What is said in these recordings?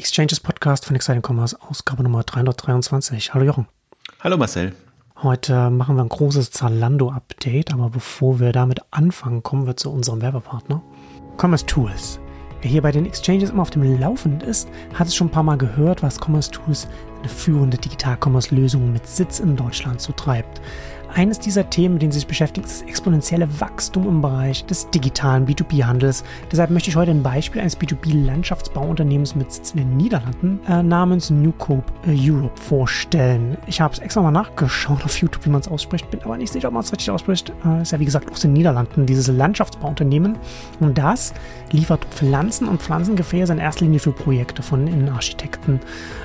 Exchanges Podcast von Exciting Commerce, Ausgabe Nummer 323. Hallo Jochen. Hallo Marcel. Heute machen wir ein großes Zalando-Update, aber bevor wir damit anfangen, kommen wir zu unserem Werbepartner. Commerce Tools. Wer hier bei den Exchanges immer auf dem Laufenden ist, hat es schon ein paar Mal gehört, was Commerce Tools, eine führende Digital-Commerce-Lösung mit Sitz in Deutschland, so treibt. Eines dieser Themen, mit denen sie sich beschäftigt, ist das exponentielle Wachstum im Bereich des digitalen B2B-Handels. Deshalb möchte ich heute ein Beispiel eines B2B-Landschaftsbauunternehmens mit Sitz in den Niederlanden äh, namens Newcope äh, Europe vorstellen. Ich habe es extra mal nachgeschaut auf YouTube, wie man es ausspricht, bin aber nicht sicher, ob man es richtig ausspricht. Äh, ist ja wie gesagt aus den Niederlanden, dieses Landschaftsbauunternehmen. Und das liefert Pflanzen und Pflanzengefäße in erster Linie für Projekte von Innenarchitekten,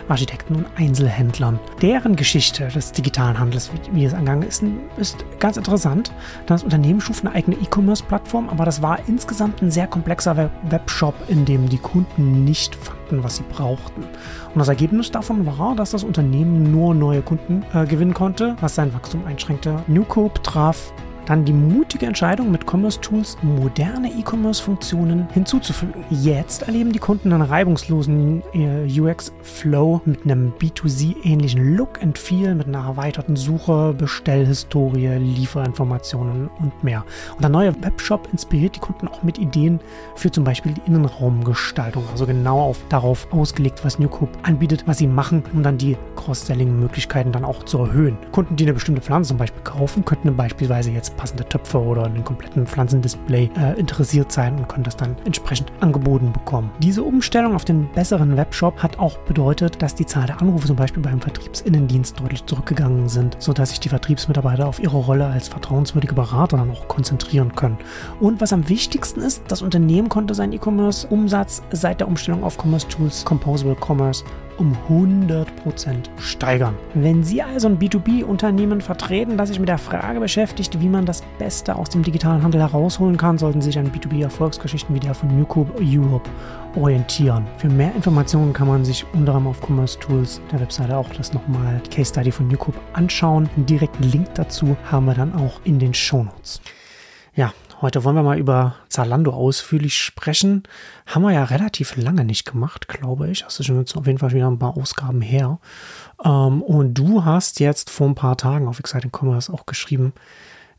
Architekten und Einzelhändlern. Deren Geschichte des digitalen Handels, wie, es angegangen ist, ist ganz interessant. Das Unternehmen schuf eine eigene E-Commerce-Plattform, aber das war insgesamt ein sehr komplexer Webshop, in dem die Kunden nicht fanden, was sie brauchten. Und das Ergebnis davon war, dass das Unternehmen nur neue Kunden äh, gewinnen konnte, was sein Wachstum einschränkte. Newcope traf dann die mutige Entscheidung, mit Commerce Tools moderne E-Commerce-Funktionen hinzuzufügen. Jetzt erleben die Kunden einen reibungslosen äh, UX-Flow mit einem B2C-ähnlichen Look and Feel, mit einer erweiterten Suche, Bestellhistorie, Lieferinformationen und mehr. Und der neue Webshop inspiriert die Kunden auch mit Ideen für zum Beispiel die Innenraumgestaltung, also genau auf, darauf ausgelegt, was Newcoop anbietet, was sie machen, um dann die Cross-Selling-Möglichkeiten dann auch zu erhöhen. Kunden, die eine bestimmte Pflanze zum Beispiel kaufen, könnten beispielsweise jetzt passende Töpfe oder einen kompletten Pflanzendisplay äh, interessiert sein und können das dann entsprechend angeboten bekommen. Diese Umstellung auf den besseren Webshop hat auch bedeutet, dass die Zahl der Anrufe zum Beispiel beim Vertriebsinnendienst deutlich zurückgegangen sind, sodass sich die Vertriebsmitarbeiter auf ihre Rolle als vertrauenswürdige Berater dann auch konzentrieren können. Und was am wichtigsten ist, das Unternehmen konnte seinen E-Commerce-Umsatz seit der Umstellung auf Commerce Tools Composable Commerce um 100% steigern. Wenn Sie also ein B2B-Unternehmen vertreten, das sich mit der Frage beschäftigt, wie man das Beste aus dem digitalen Handel herausholen kann, sollten Sie sich an B2B-Erfolgsgeschichten wie der von Newcoop Europe orientieren. Für mehr Informationen kann man sich unter anderem auf Commerce Tools der Webseite auch das nochmal Case Study von Newcoop anschauen. Einen direkten Link dazu haben wir dann auch in den Show Notes. Ja, Heute wollen wir mal über Zalando ausführlich sprechen. Haben wir ja relativ lange nicht gemacht, glaube ich. Das ist schon auf jeden Fall wieder ein paar Ausgaben her. Ähm, und du hast jetzt vor ein paar Tagen auf Exciting Commerce auch geschrieben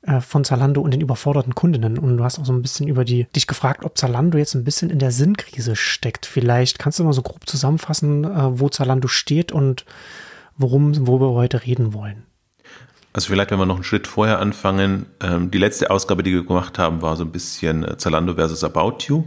äh, von Zalando und den überforderten Kundinnen. Und du hast auch so ein bisschen über die, dich gefragt, ob Zalando jetzt ein bisschen in der Sinnkrise steckt. Vielleicht kannst du mal so grob zusammenfassen, äh, wo Zalando steht und worum, wo wir heute reden wollen. Also vielleicht, wenn wir noch einen Schritt vorher anfangen, ähm, die letzte Ausgabe, die wir gemacht haben, war so ein bisschen äh, Zalando versus About You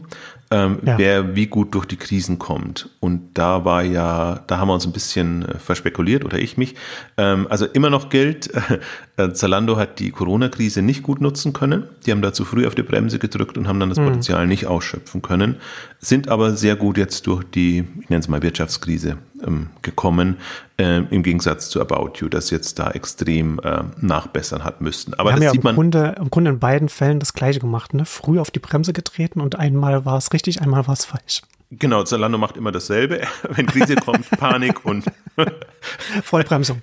ähm, ja. wer wie gut durch die Krisen kommt. Und da war ja, da haben wir uns ein bisschen äh, verspekuliert oder ich mich. Ähm, also immer noch gilt, Zalando hat die Corona-Krise nicht gut nutzen können. Die haben da zu früh auf die Bremse gedrückt und haben dann das mhm. Potenzial nicht ausschöpfen können, sind aber sehr gut jetzt durch die, ich nenne es mal Wirtschaftskrise ähm, gekommen, äh, im Gegensatz zu About You, das jetzt da extrem äh, nachbessern hat müssten. Aber Wir das haben sieht ja im man. Grunde, Im Grunde in beiden Fällen das Gleiche gemacht, ne? Früh auf die Bremse getreten und einmal war es richtig richtig, einmal war es falsch. Genau, Zalando macht immer dasselbe. Wenn Krise kommt, Panik und Vollbremsung.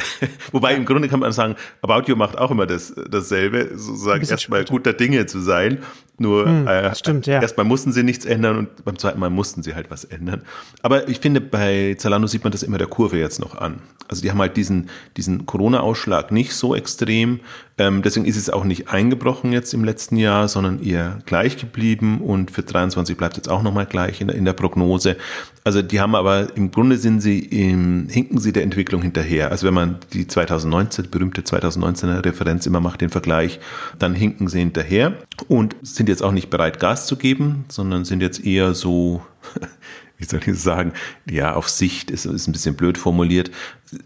Wobei im Grunde kann man sagen, About You macht auch immer das, dasselbe, sozusagen erstmal guter Dinge zu sein. Nur hm, äh, stimmt, ja. erstmal mussten sie nichts ändern und beim zweiten Mal mussten sie halt was ändern. Aber ich finde, bei Zalando sieht man das immer der Kurve jetzt noch an. Also die haben halt diesen, diesen Corona-Ausschlag nicht so extrem. Ähm, deswegen ist es auch nicht eingebrochen jetzt im letzten Jahr, sondern eher gleich geblieben und für 23 bleibt es jetzt auch nochmal gleich in der, in der Prognose. Also die haben aber im Grunde sind sie im, hinken sie der Entwicklung hinterher. Also wenn man die 2019, berühmte 2019er Referenz immer macht, den Vergleich, dann hinken sie hinterher und sind jetzt auch nicht bereit, Gas zu geben, sondern sind jetzt eher so, wie soll ich sagen, ja, auf Sicht ist, ist ein bisschen blöd formuliert.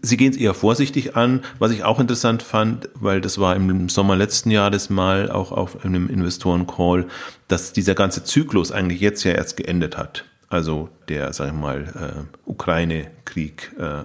Sie gehen es eher vorsichtig an, was ich auch interessant fand, weil das war im Sommer letzten Jahres mal auch auf einem Investoren-Call, dass dieser ganze Zyklus eigentlich jetzt ja erst geendet hat. Also der, sag ich mal, äh, Ukraine-Krieg, äh,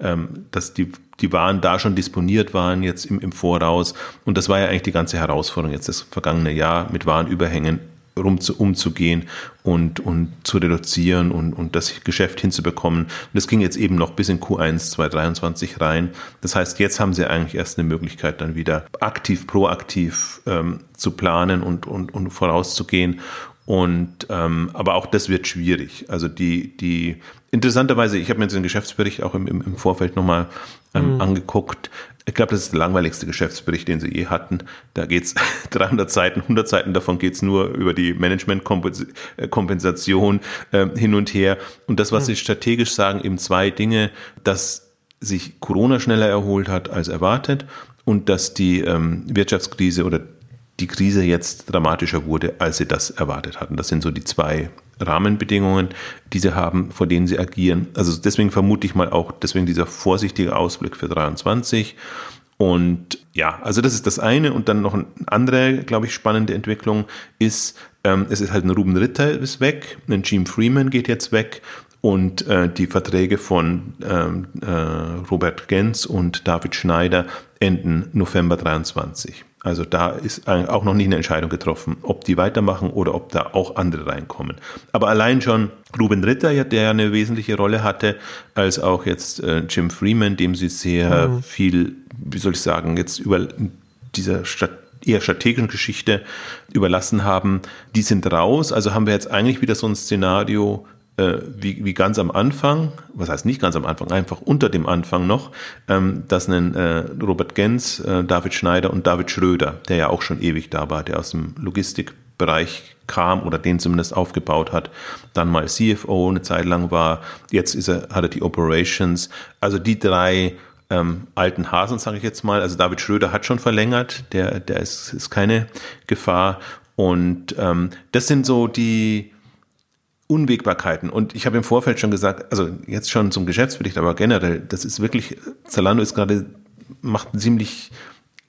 ähm, dass die, die Waren da schon disponiert waren jetzt im, im Voraus. Und das war ja eigentlich die ganze Herausforderung jetzt das vergangene Jahr mit Warenüberhängen rum zu, umzugehen und, und zu reduzieren und, und das Geschäft hinzubekommen. Und das ging jetzt eben noch bis in Q1 2023 rein. Das heißt, jetzt haben sie eigentlich erst eine Möglichkeit, dann wieder aktiv, proaktiv ähm, zu planen und, und, und vorauszugehen. Und ähm, aber auch das wird schwierig. Also die, die interessanterweise, ich habe mir den Geschäftsbericht auch im, im, im Vorfeld nochmal ähm, mhm. angeguckt. Ich glaube, das ist der langweiligste Geschäftsbericht, den sie je hatten. Da geht's 300 Seiten, 100 Seiten davon geht's nur über die Managementkompensation äh, hin und her. Und das, was mhm. sie strategisch sagen, eben zwei Dinge, dass sich Corona schneller erholt hat als erwartet und dass die ähm, Wirtschaftskrise oder die Krise jetzt dramatischer wurde, als sie das erwartet hatten. Das sind so die zwei Rahmenbedingungen, die sie haben, vor denen sie agieren. Also deswegen vermute ich mal auch, deswegen dieser vorsichtige Ausblick für 23. Und ja, also das ist das eine. Und dann noch eine andere, glaube ich, spannende Entwicklung ist, ähm, es ist halt ein Ruben Ritter ist weg, ein Jim Freeman geht jetzt weg und äh, die Verträge von ähm, äh, Robert Gens und David Schneider enden November 23. Also da ist auch noch nicht eine Entscheidung getroffen, ob die weitermachen oder ob da auch andere reinkommen. Aber allein schon Ruben Ritter, der ja eine wesentliche Rolle hatte, als auch jetzt äh, Jim Freeman, dem sie sehr mhm. viel, wie soll ich sagen, jetzt über dieser Stadt eher strategischen Geschichte überlassen haben, die sind raus. Also haben wir jetzt eigentlich wieder so ein Szenario, wie, wie ganz am Anfang, was heißt nicht ganz am Anfang, einfach unter dem Anfang noch, ähm, dass ein äh, Robert Gens, äh, David Schneider und David Schröder, der ja auch schon ewig da war, der aus dem Logistikbereich kam oder den zumindest aufgebaut hat, dann mal CFO eine Zeit lang war, jetzt ist er, hat er die Operations, also die drei ähm, alten Hasen, sage ich jetzt mal. Also David Schröder hat schon verlängert, der, der ist, ist keine Gefahr. Und ähm, das sind so die, Unwägbarkeiten. Und ich habe im Vorfeld schon gesagt, also jetzt schon zum Geschäftsbericht, aber generell, das ist wirklich, Zalando ist gerade, macht einen ziemlich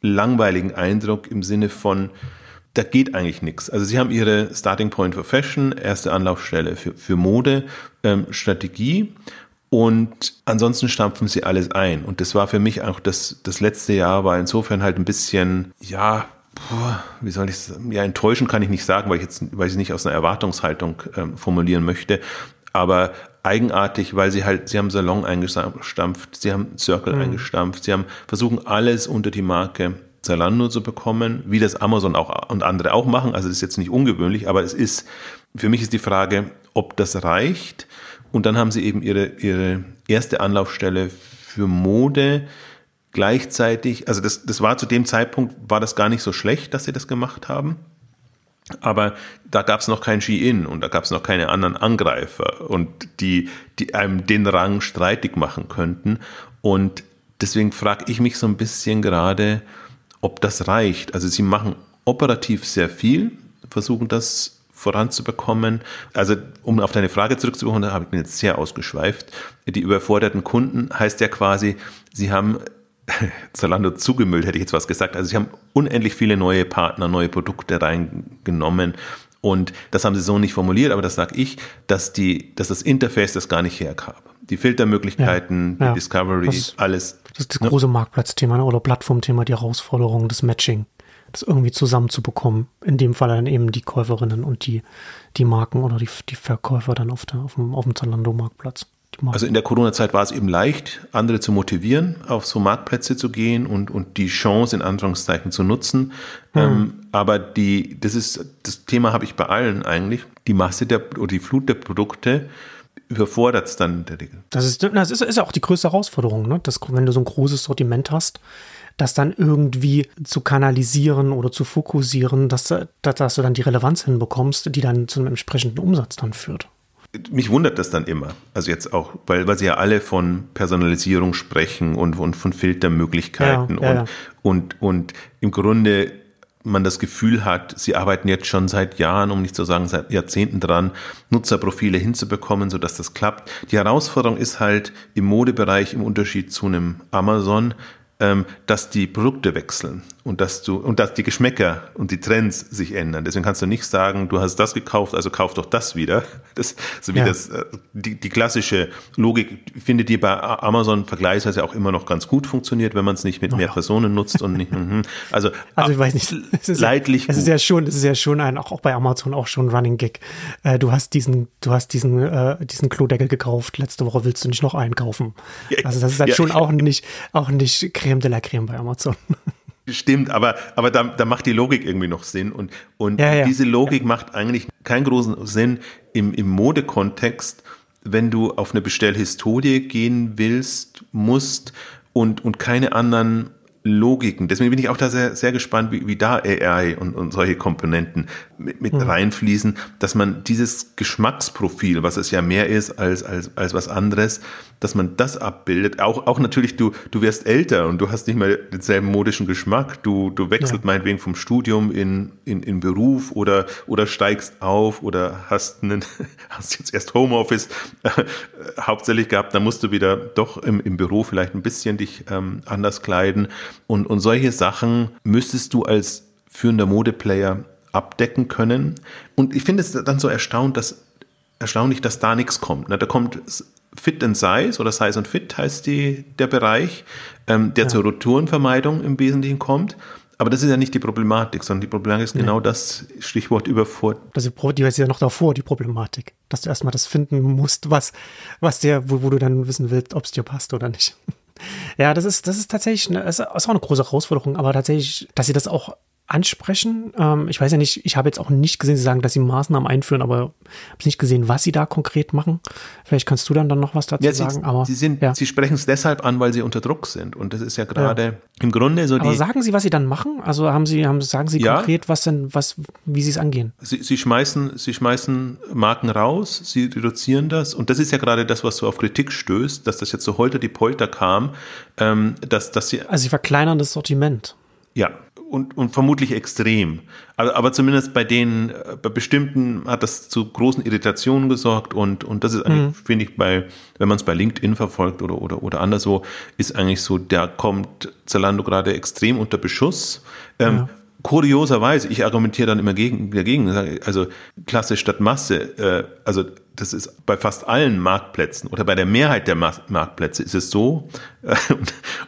langweiligen Eindruck im Sinne von, da geht eigentlich nichts. Also sie haben ihre Starting Point for Fashion, erste Anlaufstelle für, für Mode, ähm, Strategie und ansonsten stampfen sie alles ein. Und das war für mich auch das, das letzte Jahr war insofern halt ein bisschen, ja, wie soll ich es, ja, enttäuschen kann ich nicht sagen, weil ich jetzt, weil ich es nicht aus einer Erwartungshaltung ähm, formulieren möchte, aber eigenartig, weil sie halt, sie haben Salon eingestampft, sie haben Circle mhm. eingestampft, sie haben versuchen alles unter die Marke Zalando zu bekommen, wie das Amazon auch und andere auch machen. Also das ist jetzt nicht ungewöhnlich, aber es ist, für mich ist die Frage, ob das reicht. Und dann haben sie eben ihre, ihre erste Anlaufstelle für Mode, Gleichzeitig, also das, das war zu dem Zeitpunkt, war das gar nicht so schlecht, dass sie das gemacht haben. Aber da gab es noch kein Ski-In und da gab es noch keine anderen Angreifer und die, die einem den Rang streitig machen könnten. Und deswegen frage ich mich so ein bisschen gerade, ob das reicht. Also sie machen operativ sehr viel, versuchen das voranzubekommen. Also um auf deine Frage zurückzukommen, da habe ich mir jetzt sehr ausgeschweift. Die überforderten Kunden heißt ja quasi, sie haben Zalando zugemüllt, hätte ich jetzt was gesagt. Also sie haben unendlich viele neue Partner, neue Produkte reingenommen. Und das haben sie so nicht formuliert, aber das sage ich, dass, die, dass das Interface das gar nicht hergab. Die Filtermöglichkeiten, ja, ja. die Discovery, das, alles. Das ist das ne? große Marktplatzthema ne, oder Plattformthema, die Herausforderung, das Matching, das irgendwie zusammenzubekommen. In dem Fall dann eben die Käuferinnen und die, die Marken oder die, die Verkäufer dann auf, der, auf dem, auf dem Zalando-Marktplatz. Also in der Corona-Zeit war es eben leicht, andere zu motivieren, auf so Marktplätze zu gehen und, und die Chance in Anführungszeichen zu nutzen. Mhm. Ähm, aber die, das ist, das Thema habe ich bei allen eigentlich. Die Masse der, oder die Flut der Produkte überfordert es dann in der Regel. Das ist, das ist, ist auch die größte Herausforderung, ne? dass, wenn du so ein großes Sortiment hast, das dann irgendwie zu kanalisieren oder zu fokussieren, dass, dass du dann die Relevanz hinbekommst, die dann zu einem entsprechenden Umsatz dann führt mich wundert das dann immer. Also jetzt auch, weil, weil sie ja alle von Personalisierung sprechen und, und von Filtermöglichkeiten ja, ja, und, ja. und, und im Grunde man das Gefühl hat, sie arbeiten jetzt schon seit Jahren, um nicht zu sagen seit Jahrzehnten dran, Nutzerprofile hinzubekommen, sodass das klappt. Die Herausforderung ist halt im Modebereich im Unterschied zu einem Amazon, ähm, dass die Produkte wechseln und dass du und dass die Geschmäcker und die Trends sich ändern. Deswegen kannst du nicht sagen, du hast das gekauft, also kauf doch das wieder. Das so wie ja. das äh, die, die klassische Logik findet die bei Amazon vergleichsweise auch immer noch ganz gut funktioniert, wenn man es nicht mit oh, mehr ja. Personen nutzt und nicht. Mhm. also also ich weiß nicht. Es ist, leidlich. Es ist ja schon, es ist ja schon ein auch bei Amazon auch schon Running Gig. Äh, du hast diesen du hast diesen äh, diesen Klodeckel gekauft. Letzte Woche willst du nicht noch einkaufen. Also das ist halt schon auch nicht auch nicht Creme de la Creme bei Amazon. Stimmt, aber, aber da, da macht die Logik irgendwie noch Sinn. Und, und ja, ja. diese Logik ja. macht eigentlich keinen großen Sinn im, im Modekontext, wenn du auf eine Bestellhistorie gehen willst, musst und, und keine anderen Logiken. Deswegen bin ich auch da sehr, sehr gespannt, wie, wie da AI und, und solche Komponenten mit, mit mhm. reinfließen, dass man dieses Geschmacksprofil, was es ja mehr ist als, als, als was anderes, dass man das abbildet. Auch, auch natürlich, du, du wirst älter und du hast nicht mehr denselben modischen Geschmack. Du, du wechselst ja. meinetwegen vom Studium in, in, in Beruf oder, oder steigst auf oder hast einen, hast jetzt erst Homeoffice äh, hauptsächlich gehabt, dann musst du wieder doch im, im Büro vielleicht ein bisschen dich ähm, anders kleiden. Und, und solche Sachen müsstest du als führender Modeplayer abdecken können. Und ich finde es dann so erstaunt, dass, erstaunlich, dass da nichts kommt. Da kommt Fit and Size oder Size and Fit heißt die, der Bereich, ähm, der ja. zur Retourenvermeidung im Wesentlichen kommt. Aber das ist ja nicht die Problematik, sondern die Problematik ist nee. genau das Stichwort überfordert. Das ist, die ist ja noch davor, die Problematik. Dass du erstmal das finden musst, was, was dir, wo, wo du dann wissen willst, ob es dir passt oder nicht. Ja, das ist, das ist tatsächlich, eine, ist auch eine große Herausforderung, aber tatsächlich, dass sie das auch ansprechen. Ähm, ich weiß ja nicht, ich habe jetzt auch nicht gesehen, Sie sagen, dass Sie Maßnahmen einführen, aber habe nicht gesehen, was Sie da konkret machen. Vielleicht kannst du dann, dann noch was dazu ja, Sie, sagen. Aber, Sie, sind, ja. Sie sprechen es deshalb an, weil Sie unter Druck sind. Und das ist ja gerade ja. im Grunde so die. Aber sagen Sie, was Sie dann machen? Also haben Sie, haben, sagen Sie konkret, was denn, was, wie Sie es angehen? Sie, Sie, schmeißen, Sie schmeißen Marken raus, Sie reduzieren das. Und das ist ja gerade das, was so auf Kritik stößt, dass das jetzt so holter die Polter kam, ähm, dass, dass Sie. Also Sie verkleinern das Sortiment. Ja, und, und vermutlich extrem. Aber, aber zumindest bei denen, äh, bei bestimmten hat das zu großen Irritationen gesorgt und, und das ist eigentlich, mhm. finde ich, bei, wenn man es bei LinkedIn verfolgt oder, oder, oder anderswo, ist eigentlich so, da kommt Zalando gerade extrem unter Beschuss. Ähm, ja. Kurioserweise, ich argumentiere dann immer gegen, dagegen, also Klasse statt Masse, äh, also das ist bei fast allen Marktplätzen oder bei der Mehrheit der Marktplätze ist es so, äh,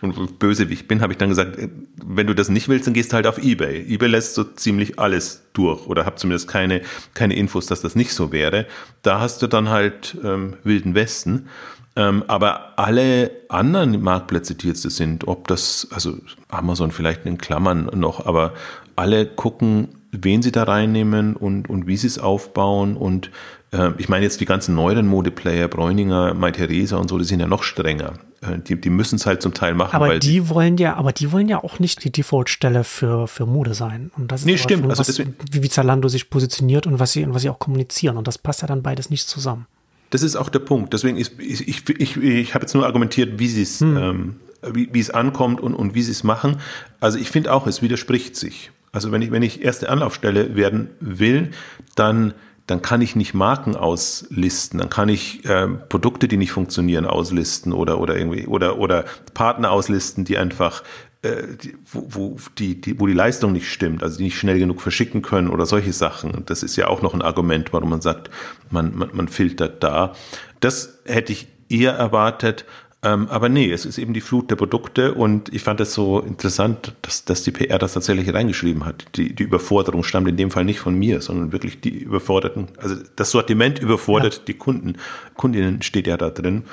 und, und böse wie ich bin, habe ich dann gesagt, äh, wenn du das nicht willst, dann gehst du halt auf Ebay. Ebay lässt so ziemlich alles durch oder habe zumindest keine, keine Infos, dass das nicht so wäre. Da hast du dann halt ähm, Wilden Westen. Ähm, aber alle anderen Marktplätze, die jetzt sind, ob das, also Amazon vielleicht in Klammern noch, aber alle gucken, wen sie da reinnehmen und, und wie sie es aufbauen und äh, ich meine jetzt die ganzen neuen Modeplayer, Bräuninger, Mai Theresa und so, die sind ja noch strenger. Äh, die, die müssen es halt zum Teil machen. Aber die wollen ja, aber die wollen ja auch nicht die Default-Stelle für, für Mode sein. Und das ist nee, stimmt. Also was, wie Zalando sich positioniert und was sie, und was sie auch kommunizieren. Und das passt ja dann beides nicht zusammen. Das ist auch der Punkt. Deswegen ist, ich, ich, ich, ich habe jetzt nur argumentiert, wie sie es, hm. ähm, wie, wie es ankommt und, und wie sie es machen. Also ich finde auch, es widerspricht sich. Also wenn ich, wenn ich erste Anlaufstelle werden will, dann dann kann ich nicht Marken auslisten, dann kann ich äh, Produkte, die nicht funktionieren, auslisten oder oder irgendwie oder oder Partner auslisten, die einfach äh, die, wo, wo, die, die, wo die Leistung nicht stimmt, also die nicht schnell genug verschicken können oder solche Sachen. Das ist ja auch noch ein Argument, warum man sagt, man, man, man filtert da. Das hätte ich eher erwartet, ähm, aber nee, es ist eben die Flut der Produkte und ich fand es so interessant, dass, dass die PR das tatsächlich reingeschrieben hat. Die, die Überforderung stammt in dem Fall nicht von mir, sondern wirklich die überforderten, also das Sortiment überfordert ja. die Kunden. Kundinnen steht ja da drin.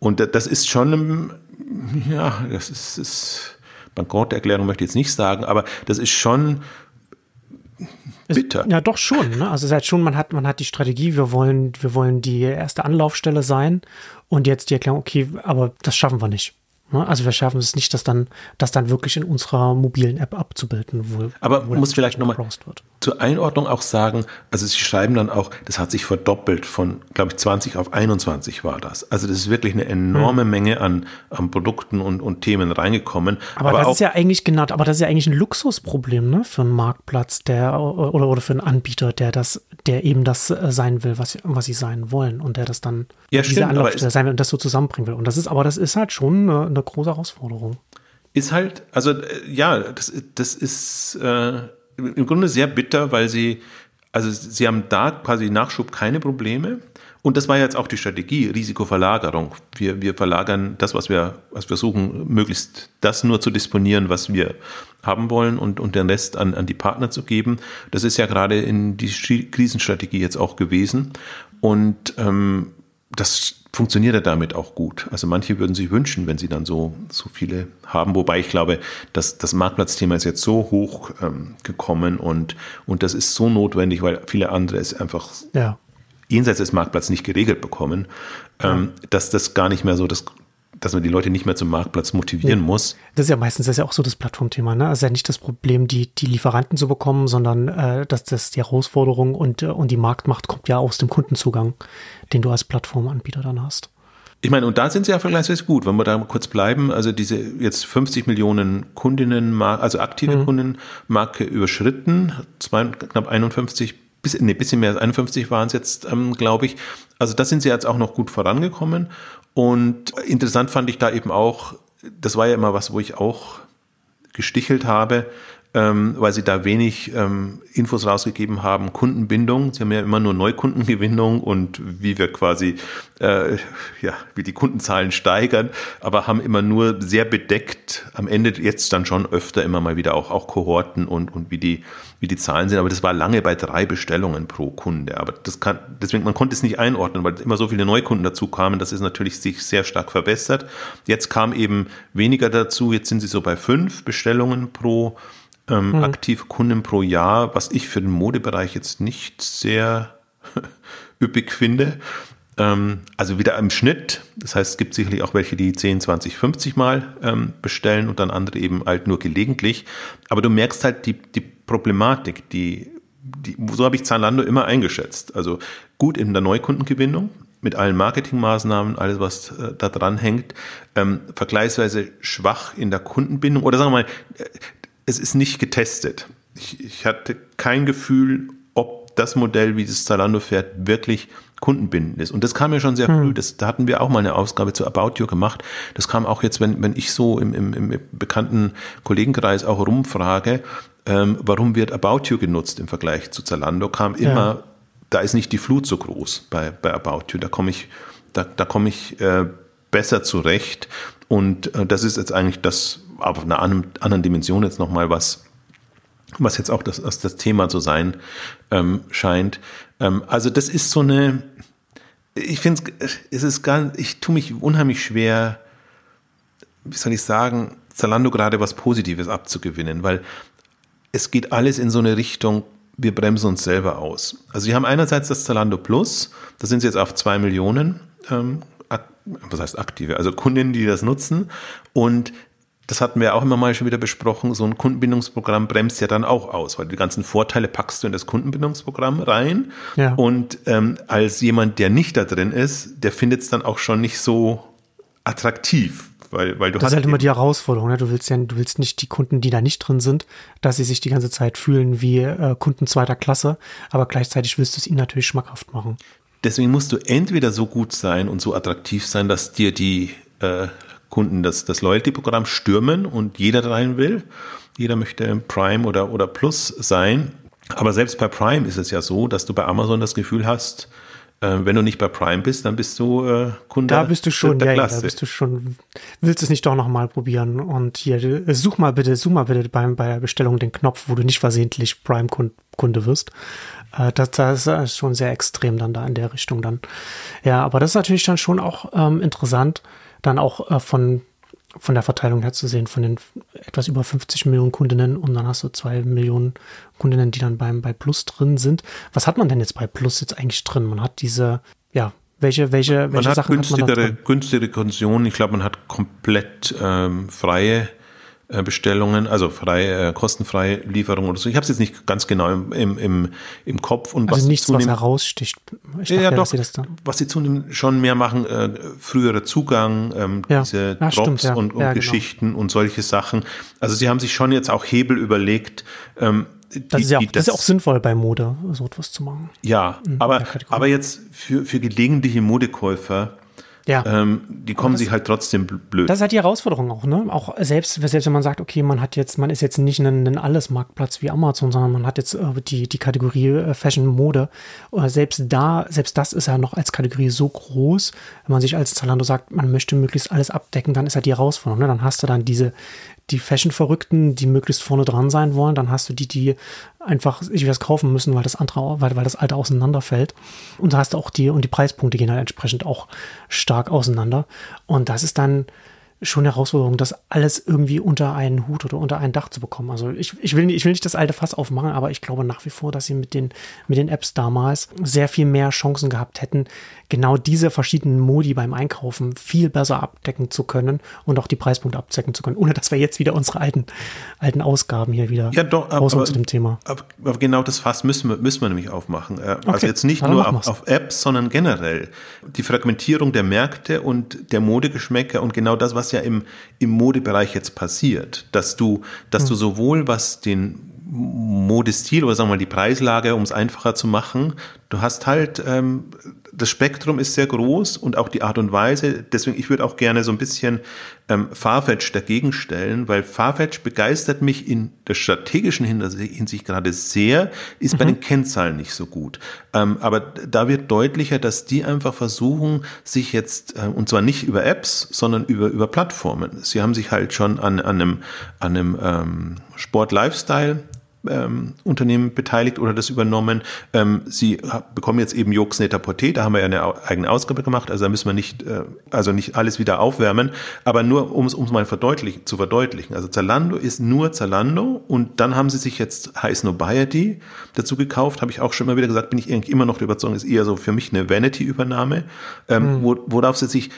Und das ist schon, ja, das ist, ist Bankrotterklärung möchte ich jetzt nicht sagen, aber das ist schon bitter. Es, ja, doch schon. Ne? Also es ist halt schon, man hat, man hat die Strategie, wir wollen, wir wollen die erste Anlaufstelle sein und jetzt die Erklärung, okay, aber das schaffen wir nicht. Ne? Also wir schaffen es nicht, das dann, das dann wirklich in unserer mobilen App abzubilden. Wo, Aber wo muss vielleicht nochmal zur Einordnung auch sagen, also Sie schreiben dann auch, das hat sich verdoppelt von, glaube ich, 20 auf 21 war das. Also das ist wirklich eine enorme hm. Menge an, an Produkten und, und Themen reingekommen. Aber, aber das ist ja eigentlich genau, aber das ist ja eigentlich ein Luxusproblem, ne, für einen Marktplatz, der oder, oder für einen Anbieter, der das, der eben das äh, sein will, was, was sie sein wollen und der das dann ja, stimmt, aber sein will und das so zusammenbringen will. Und das ist, aber das ist halt schon eine, eine große Herausforderung. Ist halt, also äh, ja, das, das ist äh, im Grunde sehr bitter, weil sie, also sie haben da quasi Nachschub keine Probleme. Und das war jetzt auch die Strategie, Risikoverlagerung. Wir, wir verlagern das, was wir, was wir suchen, möglichst das nur zu disponieren, was wir haben wollen und, und den Rest an, an die Partner zu geben. Das ist ja gerade in die Krisenstrategie jetzt auch gewesen. Und ähm, das funktioniert er damit auch gut. Also manche würden sich wünschen, wenn sie dann so, so viele haben, wobei ich glaube, dass das Marktplatzthema ist jetzt so hoch ähm, gekommen und, und das ist so notwendig, weil viele andere es einfach ja. jenseits des Marktplatzes nicht geregelt bekommen, ähm, ja. dass das gar nicht mehr so das dass man die Leute nicht mehr zum Marktplatz motivieren ja. muss. Das ist ja meistens das ist ja auch so das Plattformthema. Ne? Also ja nicht das Problem, die, die Lieferanten zu bekommen, sondern äh, dass das die Herausforderung und, äh, und die Marktmacht kommt ja aus dem Kundenzugang, den du als Plattformanbieter dann hast. Ich meine, und da sind sie ja vergleichsweise gut, wenn wir da kurz bleiben. Also diese jetzt 50 Millionen Kundinnen, also aktive mhm. Kundenmarke überschritten, zwei, knapp 51 bis, nee, bisschen mehr als 51 waren es jetzt, ähm, glaube ich. Also da sind sie jetzt auch noch gut vorangekommen. Und interessant fand ich da eben auch, das war ja immer was, wo ich auch gestichelt habe, ähm, weil sie da wenig ähm, Infos rausgegeben haben. Kundenbindung, sie haben ja immer nur Neukundengewinnung und wie wir quasi, äh, ja, wie die Kundenzahlen steigern, aber haben immer nur sehr bedeckt, am Ende jetzt dann schon öfter immer mal wieder auch, auch Kohorten und, und wie die, wie die Zahlen sind. Aber das war lange bei drei Bestellungen pro Kunde. Aber das kann, deswegen, man konnte es nicht einordnen, weil immer so viele Neukunden dazu kamen. Das ist natürlich sich sehr stark verbessert. Jetzt kam eben weniger dazu. Jetzt sind sie so bei fünf Bestellungen pro ähm, aktive Kunden pro Jahr, was ich für den Modebereich jetzt nicht sehr üppig finde. Ähm, also wieder im Schnitt. Das heißt, es gibt sicherlich auch welche, die 10, 20, 50 Mal ähm, bestellen und dann andere eben halt nur gelegentlich. Aber du merkst halt die, die Problematik, die, die, so habe ich Zalando immer eingeschätzt. Also gut in der Neukundengewinnung, mit allen Marketingmaßnahmen, alles was äh, da dran hängt, ähm, vergleichsweise schwach in der Kundenbindung oder sagen wir mal, äh, es ist nicht getestet. Ich, ich hatte kein Gefühl, ob das Modell, wie das Zalando fährt, wirklich kundenbindend ist. Und das kam ja schon sehr hm. früh. Das, da hatten wir auch mal eine Ausgabe zu About You gemacht. Das kam auch jetzt, wenn, wenn ich so im, im, im bekannten Kollegenkreis auch rumfrage, ähm, warum wird About You genutzt im Vergleich zu Zalando, kam immer, ja. da ist nicht die Flut so groß bei, bei About You. Da komme ich, da, da komme ich äh, besser zurecht. Und äh, das ist jetzt eigentlich das, auf einer anderen Dimension jetzt nochmal was, was jetzt auch das, das Thema zu sein ähm, scheint. Ähm, also das ist so eine, ich finde es ist ganz, ich tue mich unheimlich schwer, wie soll ich sagen, Zalando gerade was Positives abzugewinnen, weil es geht alles in so eine Richtung, wir bremsen uns selber aus. Also wir haben einerseits das Zalando Plus, da sind sie jetzt auf zwei Millionen, ähm, was heißt aktive, also Kundinnen, die das nutzen und das hatten wir auch immer mal schon wieder besprochen, so ein Kundenbindungsprogramm bremst ja dann auch aus, weil die ganzen Vorteile packst du in das Kundenbindungsprogramm rein. Ja. Und ähm, als jemand, der nicht da drin ist, der findet es dann auch schon nicht so attraktiv. Weil, weil du das ist halt immer die Herausforderung. Ne? Du willst ja, du willst nicht die Kunden, die da nicht drin sind, dass sie sich die ganze Zeit fühlen wie äh, Kunden zweiter Klasse, aber gleichzeitig willst du es ihnen natürlich schmackhaft machen. Deswegen musst du entweder so gut sein und so attraktiv sein, dass dir die äh, Kunden das, das Loyalty-Programm stürmen und jeder rein will. Jeder möchte Prime oder, oder Plus sein. Aber selbst bei Prime ist es ja so, dass du bei Amazon das Gefühl hast, äh, wenn du nicht bei Prime bist, dann bist du äh, Kunde. Da bist du schon, der ja, Klasse. ja, da bist du schon. Willst es nicht doch noch mal probieren? Und hier, äh, such mal bitte, such mal bitte beim, bei der Bestellung den Knopf, wo du nicht versehentlich Prime-Kunde wirst. Äh, das, das ist schon sehr extrem dann da in der Richtung dann. Ja, aber das ist natürlich dann schon auch ähm, interessant dann auch äh, von, von der Verteilung her zu sehen, von den etwas über 50 Millionen Kundinnen und dann hast du zwei Millionen Kundinnen, die dann beim, bei Plus drin sind. Was hat man denn jetzt bei Plus jetzt eigentlich drin? Man hat diese, ja, welche, welche, welche man Sachen hat günstigere, hat man da günstigere Konditionen. Ich glaube, man hat komplett ähm, freie Bestellungen, also freie, äh, kostenfreie Lieferung oder so. Ich habe es jetzt nicht ganz genau im, im, im, im Kopf. Und also was nichts, was heraussticht. Ich ja, ja, doch, sie was sie zunehmend schon mehr machen, äh, früherer Zugang, ähm, ja. diese ja, Drops stimmt, ja. und, und genau. Geschichten und solche Sachen. Also sie haben sich schon jetzt auch Hebel überlegt, ähm, die, das, ist ja auch, das, das, ist auch sinnvoll bei Mode, so etwas zu machen. Ja, mhm, aber, aber jetzt für, für gelegentliche Modekäufer ja. Ähm, die kommen das, sich halt trotzdem blöd. Das ist halt die Herausforderung auch, ne? Auch selbst, selbst wenn man sagt, okay, man hat jetzt, man ist jetzt nicht ein, ein Alles-Marktplatz wie Amazon, sondern man hat jetzt äh, die, die Kategorie äh, Fashion Mode. Oder selbst da, selbst das ist ja noch als Kategorie so groß, wenn man sich als Zalando sagt, man möchte möglichst alles abdecken, dann ist halt die Herausforderung, ne? Dann hast du dann diese, die Fashion-Verrückten, die möglichst vorne dran sein wollen. Dann hast du die, die einfach sich was kaufen müssen, weil das andere, weil, weil das alte auseinanderfällt. Und da hast du auch die, und die Preispunkte gehen halt entsprechend auch stark auseinander. Und das ist dann, schon eine Herausforderung, das alles irgendwie unter einen Hut oder unter ein Dach zu bekommen. Also ich, ich, will, nicht, ich will nicht das alte Fass aufmachen, aber ich glaube nach wie vor, dass sie mit den, mit den Apps damals sehr viel mehr Chancen gehabt hätten, genau diese verschiedenen Modi beim Einkaufen viel besser abdecken zu können und auch die Preispunkte abdecken zu können, ohne dass wir jetzt wieder unsere alten, alten Ausgaben hier wieder ja, doch, aber, zu dem Thema. Aber, aber, genau das Fass müssen wir, müssen wir nämlich aufmachen. Äh, also okay, jetzt nicht nur auf, auf Apps, sondern generell. Die Fragmentierung der Märkte und der Modegeschmäcker und genau das, was ja im, im Modebereich jetzt passiert, dass du, dass mhm. du sowohl was den Modestil oder sagen wir mal die Preislage, um es einfacher zu machen, du hast halt ähm, das Spektrum ist sehr groß und auch die Art und Weise. Deswegen, ich würde auch gerne so ein bisschen ähm, Farfetch dagegen stellen, weil Farfetch begeistert mich in der strategischen Hinsicht gerade sehr, ist mhm. bei den Kennzahlen nicht so gut. Ähm, aber da wird deutlicher, dass die einfach versuchen, sich jetzt, äh, und zwar nicht über Apps, sondern über, über Plattformen. Sie haben sich halt schon an, an einem, an einem ähm, Sport-Lifestyle ähm, Unternehmen beteiligt oder das übernommen. Ähm, sie bekommen jetzt eben Jux Net-a-Porter, da haben wir ja eine eigene Ausgabe gemacht, also da müssen wir nicht, äh, also nicht alles wieder aufwärmen, aber nur um es mal verdeutlichen, zu verdeutlichen. Also Zalando ist nur Zalando und dann haben sie sich jetzt High Snobiety dazu gekauft, habe ich auch schon mal wieder gesagt, bin ich eigentlich immer noch der Überzeugung, ist eher so für mich eine Vanity-Übernahme, ähm, mhm. wo, worauf sie sich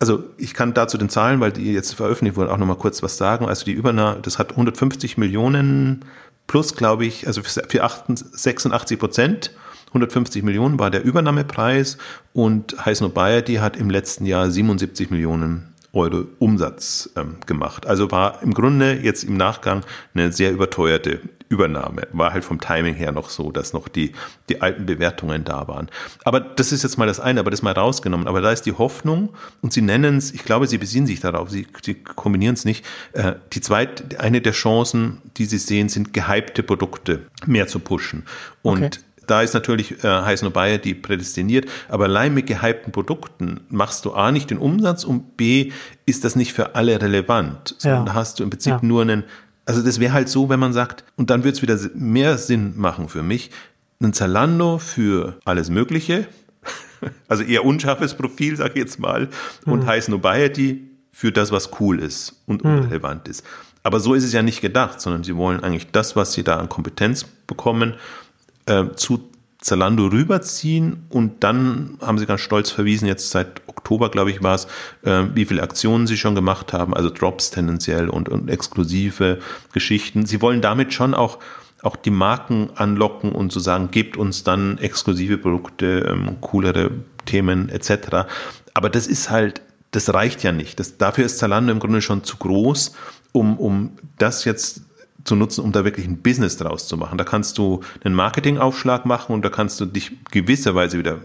also ich kann dazu den Zahlen, weil die jetzt veröffentlicht wurden, auch nochmal kurz was sagen. Also die Übernahme, das hat 150 Millionen plus, glaube ich, also für 86 Prozent. 150 Millionen war der Übernahmepreis und Heiß Bayer, die hat im letzten Jahr 77 Millionen Euro Umsatz ähm, gemacht. Also war im Grunde jetzt im Nachgang eine sehr überteuerte Übernahme. War halt vom Timing her noch so, dass noch die, die alten Bewertungen da waren. Aber das ist jetzt mal das eine, aber das mal rausgenommen. Aber da ist die Hoffnung und sie nennen es, ich glaube, sie besinnen sich darauf, sie, sie kombinieren es nicht. Äh, die zweite, eine der Chancen, die sie sehen, sind gehypte Produkte mehr zu pushen. Und okay. Da ist natürlich äh, Heiß Bayer die prädestiniert, aber allein mit gehypten Produkten machst du A nicht den Umsatz und B ist das nicht für alle relevant, ja. da hast du im Prinzip ja. nur einen also das wäre halt so, wenn man sagt, und dann würde es wieder mehr Sinn machen für mich, ein Zalando für alles Mögliche, also eher unscharfes Profil, sag ich jetzt mal, und mhm. High Nobiety für das, was cool ist und mhm. relevant ist. Aber so ist es ja nicht gedacht, sondern sie wollen eigentlich das, was sie da an Kompetenz bekommen, äh, zu Zalando rüberziehen und dann haben sie ganz stolz verwiesen, jetzt seit Oktober, glaube ich, war es, äh, wie viele Aktionen sie schon gemacht haben, also Drops tendenziell und, und exklusive Geschichten. Sie wollen damit schon auch auch die Marken anlocken und zu sagen, gebt uns dann exklusive Produkte, ähm, coolere Themen etc. Aber das ist halt, das reicht ja nicht. Das, dafür ist Zalando im Grunde schon zu groß, um, um das jetzt zu nutzen, um da wirklich ein Business draus zu machen. Da kannst du einen Marketingaufschlag machen und da kannst du dich gewisserweise wieder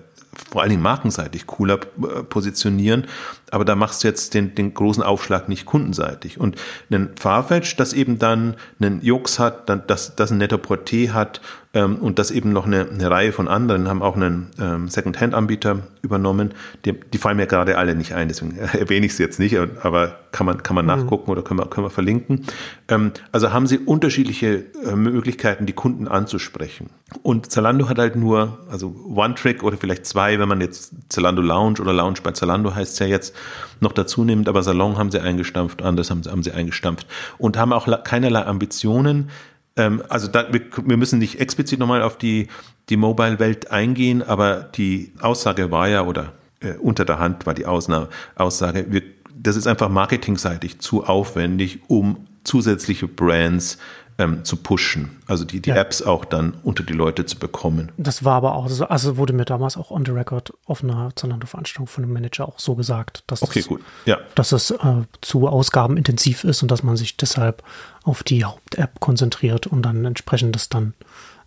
vor allen Dingen markenseitig cooler äh, positionieren, aber da machst du jetzt den, den großen Aufschlag nicht kundenseitig. Und ein Farfetch, das eben dann einen Jux hat, dann, das, das ein netter Porté hat ähm, und das eben noch eine, eine Reihe von anderen, haben auch einen ähm, Second-Hand-Anbieter übernommen. Die, die fallen mir gerade alle nicht ein, deswegen erwähne ich sie jetzt nicht, aber kann man, kann man mhm. nachgucken oder können wir, können wir verlinken. Ähm, also haben sie unterschiedliche äh, Möglichkeiten, die Kunden anzusprechen. Und Zalando hat halt nur, also One-Trick oder vielleicht zwei, wenn man jetzt Zalando Lounge oder Lounge bei Zalando heißt es ja jetzt, noch dazu nimmt, aber Salon haben sie eingestampft, anders haben sie, haben sie eingestampft. Und haben auch keinerlei Ambitionen, ähm, also da, wir, wir müssen nicht explizit nochmal auf die, die Mobile-Welt eingehen, aber die Aussage war ja, oder äh, unter der Hand war die Ausnahme, Aussage, wir, das ist einfach marketingseitig zu aufwendig, um zusätzliche Brands ähm, zu pushen, also die, die ja. Apps auch dann unter die Leute zu bekommen. Das war aber auch so, also wurde mir damals auch on the record auf einer Zalando-Veranstaltung von dem Manager auch so gesagt, dass okay, es, gut. Ja. dass es äh, zu ausgabenintensiv ist und dass man sich deshalb auf die Haupt-App konzentriert und dann entsprechend das dann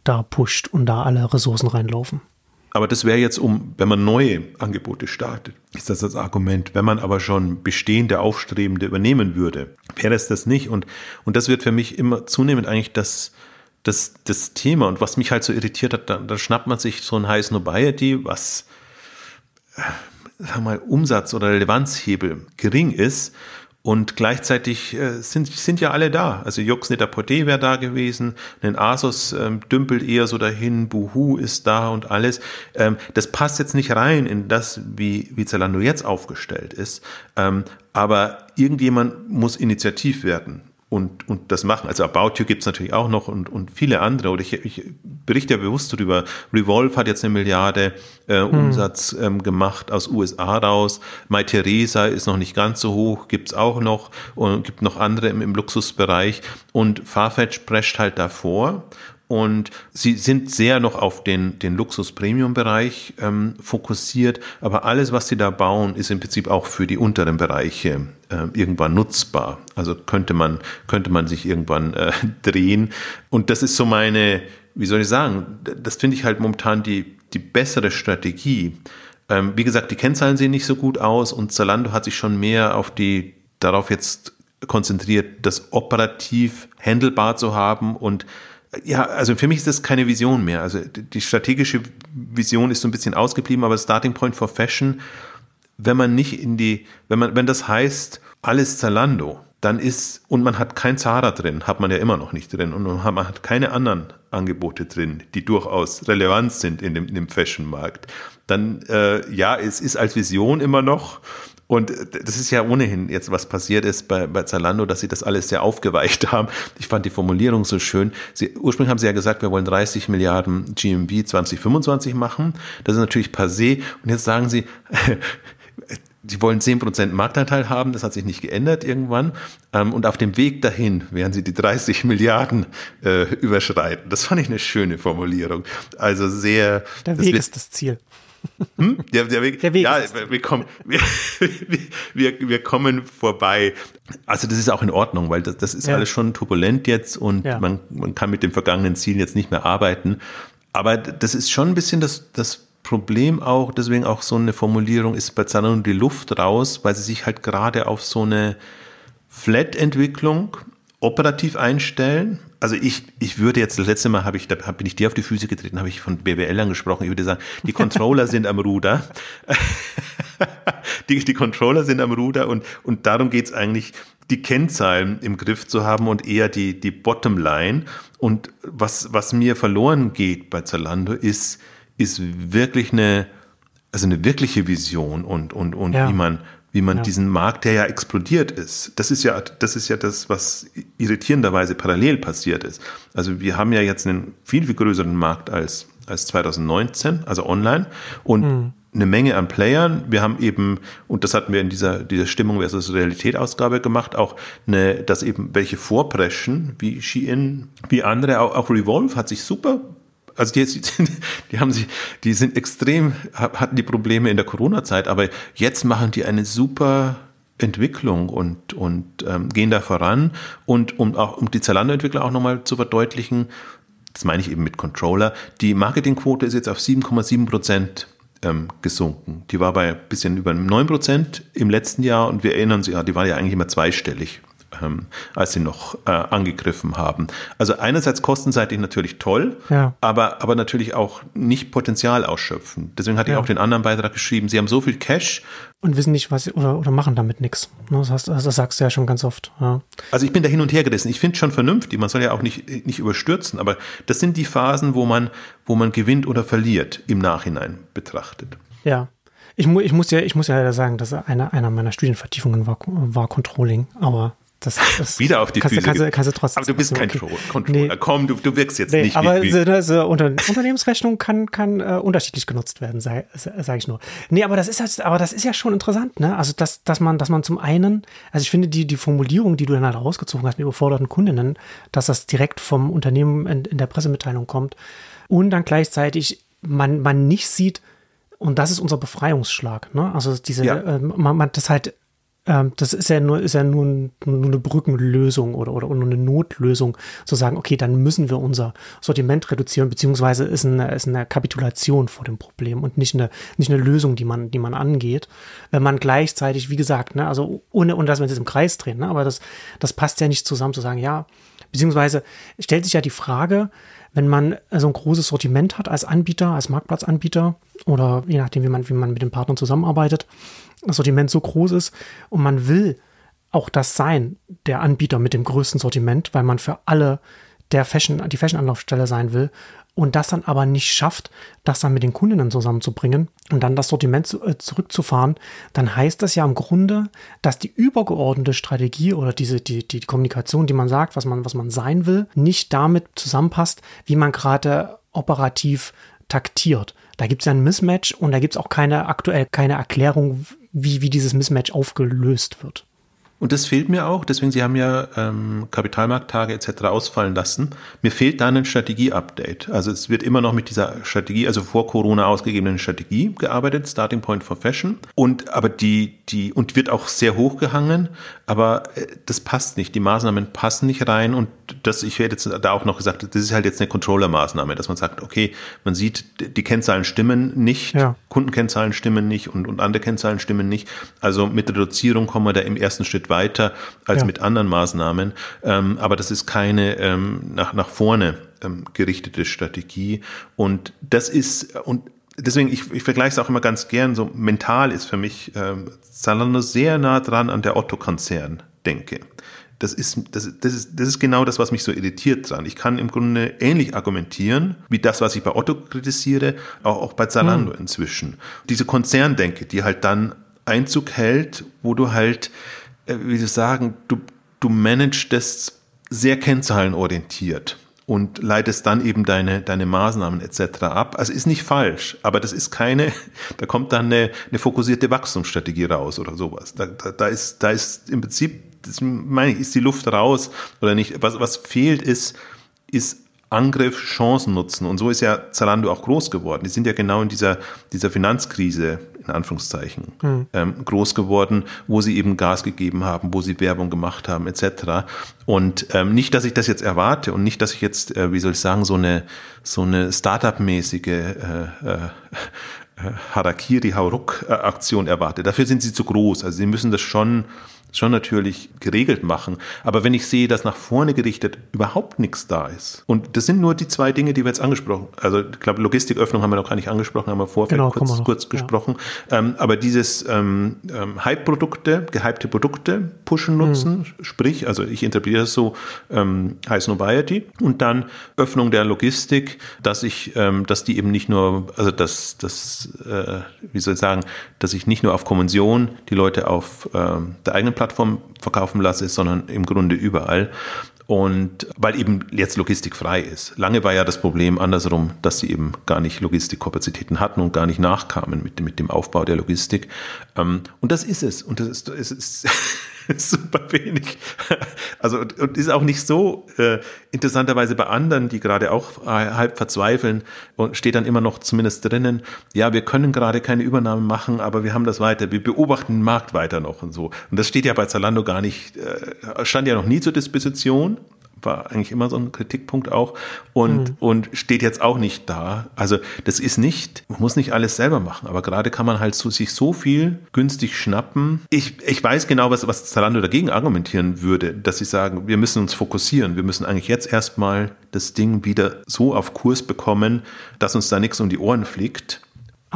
da pusht und da alle Ressourcen reinlaufen. Aber das wäre jetzt um, wenn man neue Angebote startet, ist das das Argument. Wenn man aber schon bestehende Aufstrebende übernehmen würde, wäre es das nicht. Und, und das wird für mich immer zunehmend eigentlich das, das, das Thema. Und was mich halt so irritiert hat, da, da schnappt man sich so ein High Nobiety, was, äh, sag mal, Umsatz- oder Relevanzhebel gering ist Und gleichzeitig äh, sind, sind ja alle da. Also Jux Net-a-Porter wäre da gewesen, ein Asos ähm, dümpelt eher so dahin, Buhu ist da und alles. Ähm, das passt jetzt nicht rein in das, wie, wie Zalando jetzt aufgestellt ist. Ähm, aber irgendjemand muss initiativ werden und, und das machen. Also About You gibt es natürlich auch noch und, und viele andere. Oder ich, ich berichte ja bewusst darüber. Revolve hat jetzt eine Milliarde äh, hm. Umsatz ähm, gemacht aus USA raus. My Theresa ist noch nicht ganz so hoch, gibt's auch noch und gibt noch andere im, im Luxusbereich. Und Farfetch prescht halt davor und sie sind sehr noch auf den, den Luxus-Premium-Bereich ähm, fokussiert, aber alles, was sie da bauen, ist im Prinzip auch für die unteren Bereiche äh, irgendwann nutzbar. Also könnte man, könnte man sich irgendwann äh, drehen. Und das ist so meine, wie soll ich sagen, das finde ich halt momentan die, die bessere Strategie. Ähm, wie gesagt, die Kennzahlen sehen nicht so gut aus und Zalando hat sich schon mehr auf die, darauf jetzt konzentriert, das operativ handelbar zu haben und ja, also für mich ist das keine Vision mehr. Also die strategische Vision ist so ein bisschen ausgeblieben, aber Starting Point for Fashion, wenn man nicht in die, wenn man, wenn das heißt, alles Zalando, dann ist, und man hat kein Zara drin, hat man ja immer noch nicht drin, und man hat keine anderen Angebote drin, die durchaus relevant sind in dem, dem Fashion-Markt, dann, äh, ja, es ist als Vision immer noch, und das ist ja ohnehin jetzt, was passiert ist bei, bei Zalando, dass sie das alles sehr aufgeweicht haben. Ich fand die Formulierung so schön. Sie, ursprünglich haben sie ja gesagt, wir wollen 30 Milliarden GMV 2025 machen. Das ist natürlich passé. Und jetzt sagen sie, sie wollen 10% Marktanteil haben, das hat sich nicht geändert irgendwann. Ähm, und auf dem Weg dahin werden sie die 30 Milliarden äh, überschreiten. Das fand ich eine schöne Formulierung. Also sehr. Der Weg ist das Ziel. Hm? Der, der, Weg, der Weg ja, wir kommen, wir, wir, wir, kommen vorbei. Also das ist auch in Ordnung, weil das, das ist ja. alles schon turbulent jetzt und ja. man, man kann mit den vergangenen Zielen jetzt nicht mehr arbeiten. Aber das ist schon ein bisschen das, das Problem auch, deswegen auch so eine Formulierung ist bei Zalando die Luft raus, weil sie sich halt gerade auf so eine Flat-Entwicklung operativ einstellen. Also ich, ich würde jetzt, das letzte Mal habe ich, da bin ich dir auf die Füße getreten, habe ich von BWL angesprochen. Ich würde sagen, die Controller sind am Ruder. die, die Controller sind am Ruder und, und darum geht's eigentlich, die Kennzahlen im Griff zu haben und eher die, die Bottomline. Und was, was mir verloren geht bei Zalando ist, ist wirklich eine, also eine wirkliche Vision und, und, und ja. wie man, wie man ja. diesen Markt, der ja explodiert ist. Das ist ja, das ist ja das, was irritierenderweise parallel passiert ist. Also wir haben ja jetzt einen viel, viel größeren Markt als, als 2019, also online und mhm. eine Menge an Playern. Wir haben eben, und das hatten wir in dieser, dieser Stimmung versus Realität-Ausgabe gemacht, auch eine, dass eben welche vorpreschen, wie Shein, wie andere, auch, auch Revolve hat sich super also die, die haben sich, die sind extrem, hatten die Probleme in der Corona-Zeit, aber jetzt machen die eine super Entwicklung und, und ähm, gehen da voran. Und um auch um die Zalando-Entwickler auch nochmal zu verdeutlichen, das meine ich eben mit Controller, die Marketingquote ist jetzt auf 7,7 Prozent ähm, gesunken. Die war bei ein bisschen über 9 Prozent im letzten Jahr und wir erinnern uns, ja, die war ja eigentlich immer zweistellig ähm, als sie noch äh, angegriffen haben. Also einerseits kostenseitig natürlich toll, ja. aber, aber natürlich auch nicht Potenzial ausschöpfen. Deswegen hatte ja. ich auch den anderen Beitrag geschrieben, sie haben so viel Cash. Und wissen nicht, was oder, oder machen damit nichts. Ne, das, heißt, das sagst du ja schon ganz oft. Ja. Also ich bin da hin und her gerissen. Ich finde es schon vernünftig, man soll ja auch nicht, nicht überstürzen, aber das sind die Phasen, wo man, wo man gewinnt oder verliert im Nachhinein betrachtet. Ja. Ich, mu ich, muss ja, ich muss ja leider sagen, dass einer, einer meiner Studienvertiefungen war, war Controlling, aber das, das Wieder auf die kannst, Füße. Kannst, kannst, du trotzdem. Aber du bist kein okay. Controller. Nee. Komm, du, du wirkst jetzt nee, nicht aber wie, wie. So, unter, Unternehmensrechnung kann, kann äh, unterschiedlich genutzt werden, sage sag ich nur. Nee, aber das ist halt, aber das ist ja schon interessant, ne? Also, dass, dass man, dass man zum einen, also ich finde die, die Formulierung, die du dann halt rausgezogen hast mit überforderten Kundinnen, dass das direkt vom Unternehmen in, in der Pressemitteilung kommt und dann gleichzeitig man, man nicht sieht, und das ist unser Befreiungsschlag, ne? Also diese, ja. äh, man, man das halt ähm, das ist ja nur, ist ja nur, nur eine Brückenlösung oder, oder nur eine Notlösung, zu sagen, okay, dann müssen wir unser Sortiment reduzieren, beziehungsweise ist eine, ist eine Kapitulation vor dem Problem und nicht eine, nicht eine Lösung, die man, die man angeht. Wenn man gleichzeitig, wie gesagt, ne, also ohne, ohne dass wir jetzt im Kreis drehen, ne, aber das, das passt ja nicht zusammen zu sagen, ja, beziehungsweise stellt sich ja die Frage, wenn man so ein großes Sortiment hat als Anbieter, als Marktplatzanbieter oder je nachdem, wie man, wie man mit den Partnern zusammenarbeitet, das Sortiment so groß ist und man will auch das sein, der Anbieter mit dem größten Sortiment, weil man für alle der Fashion, die Fashion-Anlaufstelle sein will und das dann aber nicht schafft, das dann mit den Kundinnen zusammenzubringen und dann das Sortiment zu, äh, zurückzufahren, dann heißt das ja im Grunde, dass die übergeordnete Strategie oder diese, die, die Kommunikation, die man sagt, was man, was man sein will, nicht damit zusammenpasst, wie man gerade operativ taktiert. Da gibt es ja ein Mismatch und da gibt es auch keine aktuell keine Erklärung, wie, wie dieses Mismatch aufgelöst wird. Und das fehlt mir auch, deswegen, Sie haben ja ähm, Kapitalmarkttage etc. ausfallen lassen. Mir fehlt da ein Strategie-Update. Also es wird immer noch mit dieser Strategie, also vor Corona ausgegebenen Strategie gearbeitet, Starting Point for Fashion. Und aber die, die, und wird auch sehr hochgehangen, aber äh, das passt nicht. Die Maßnahmen passen nicht rein und das, ich werde jetzt da auch noch gesagt, das ist halt jetzt eine Controller-Maßnahme, dass man sagt, okay, man sieht, die Kennzahlen stimmen nicht, ja. Kundenkennzahlen stimmen nicht und, und andere Kennzahlen stimmen nicht. Also mit Reduzierung kommen wir da im ersten Schritt weiter als ja. mit anderen Maßnahmen. Ähm, aber das ist keine ähm, nach, nach vorne ähm, gerichtete Strategie. Und das ist, und deswegen, ich, ich vergleiche es auch immer ganz gern, so mental ist für mich ähm, Zalando sehr nah dran an der Otto-Konzern denke. Das ist, das, das, ist, das ist genau das, was mich so irritiert dran. Ich kann im Grunde ähnlich argumentieren, wie das, was ich bei Otto kritisiere, auch, auch bei Zalando hm. inzwischen. Diese Konzerndenke, die halt dann Einzug hält, wo du halt wie soll ich sagen, du, du managst das sehr kennzahlenorientiert und leitest dann eben deine, deine Maßnahmen etc. ab. Also ist nicht falsch, aber das ist keine, da kommt dann eine, eine fokussierte Wachstumsstrategie raus oder sowas. Da, da, da, ist, da ist im Prinzip, das meine ich, ist die Luft raus oder nicht. Was, was fehlt ist, ist Angriff, Chancen nutzen. Und so ist ja Zalando auch groß geworden. Die sind ja genau in dieser, dieser Finanzkrise, in Anführungszeichen, hm. ähm, groß geworden, wo sie eben Gas gegeben haben, wo sie Werbung gemacht haben, etc. Und ähm, nicht, dass ich das jetzt erwarte und nicht, dass ich jetzt, äh, wie soll ich sagen, so eine, so eine Startup-mäßige äh, äh, Harakiri Hauruk Aktion erwarte. Dafür sind sie zu groß. Also sie müssen das schon schon natürlich geregelt machen. Aber wenn ich sehe, dass nach vorne gerichtet überhaupt nichts da ist, und das sind nur die zwei Dinge, die wir jetzt angesprochen Also ich glaube, Logistiköffnung haben wir noch gar nicht angesprochen, haben wir vorher genau, kurz, kurz gesprochen. Ja. Ähm, aber dieses ähm, ähm, Hype-Produkte, gehypte Produkte pushen nutzen, mhm. sprich, also ich interpretiere das so, ähm, High Nobiety und dann Öffnung der Logistik, dass ich, ähm, dass die eben nicht nur, also dass, dass äh, wie soll ich sagen, dass ich nicht nur auf Konvention die Leute auf ähm, der eigenen Plattform verkaufen lasse, sondern im Grunde überall. Und weil eben jetzt Logistik frei ist. Lange war ja das Problem andersrum, dass sie eben gar nicht Logistikkapazitäten hatten und gar nicht nachkamen mit, mit dem Aufbau der Logistik. Ähm, und das ist es. Und das ist, es ist super wenig. Also und ist auch nicht so äh, interessanterweise bei anderen, die gerade auch äh, halb verzweifeln und steht dann immer noch zumindest drinnen, ja, wir können gerade keine Übernahme machen, aber wir haben das weiter, wir beobachten den Markt weiter noch und so. Und das steht ja bei Zalando gar nicht, äh, stand ja noch nie zur Disposition war eigentlich immer so ein Kritikpunkt auch und, mhm. und steht jetzt auch nicht da. Also das ist nicht, man muss nicht alles selber machen, aber gerade kann man halt so, sich so viel günstig schnappen. Ich, ich weiß genau, was, was Zalando dagegen argumentieren würde, dass sie sagen, wir müssen uns fokussieren, wir müssen eigentlich jetzt erstmal das Ding wieder so auf Kurs bekommen, dass uns da nichts um die Ohren fliegt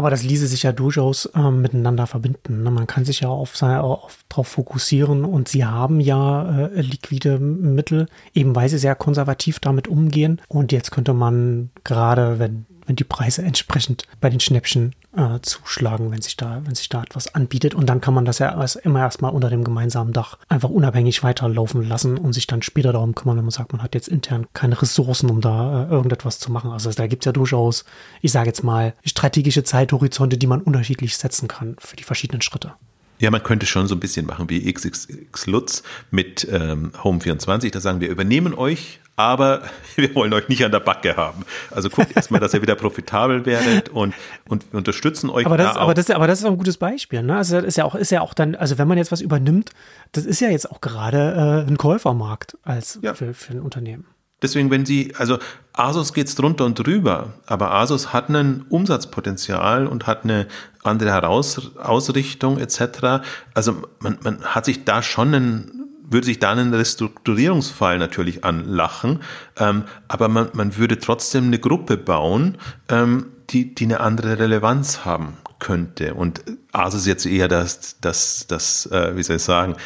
aber das ließe sich ja durchaus äh, miteinander verbinden. Ne? Man kann sich ja auf, darauf fokussieren und sie haben ja äh, liquide Mittel, eben weil sie sehr konservativ damit umgehen. Und jetzt könnte man gerade, wenn wenn die Preise entsprechend bei den Schnäppchen äh, zuschlagen, wenn sich da, wenn sich da etwas anbietet. Und dann kann man das ja immer erstmal unter dem gemeinsamen Dach einfach unabhängig weiterlaufen lassen und sich dann später darum kümmern, wenn man sagt, man hat jetzt intern keine Ressourcen, um da äh, irgendetwas zu machen. Also da gibt es ja durchaus, ich sage jetzt mal, strategische Zeithorizonte, die man unterschiedlich setzen kann für die verschiedenen Schritte. Ja, man könnte schon so ein bisschen machen wie XXX Lutz mit ähm, Home24. Da sagen wir, übernehmen euch aber wir wollen euch nicht an der Backe haben. Also guckt erstmal, dass ihr wieder profitabel werdet und, und unterstützen euch. Aber das, da aber, das, aber das ist auch ein gutes Beispiel. Ne? Also das ist ja auch, ist ja auch dann, also wenn man jetzt was übernimmt, das ist ja jetzt auch gerade äh, ein Käufermarkt als ja. für, für ein Unternehmen. Deswegen, wenn Sie, also Asus geht's drunter und drüber, aber Asus hat ein Umsatzpotenzial und hat eine andere Heraus Ausrichtung etc. Also man, man hat sich da schon einen würde sich dann einen Restrukturierungsfall natürlich anlachen, ähm, aber man, man würde trotzdem eine Gruppe bauen, ähm, die, die eine andere Relevanz haben könnte. Und Asus ist jetzt eher das, das, das äh, wie soll ich sagen,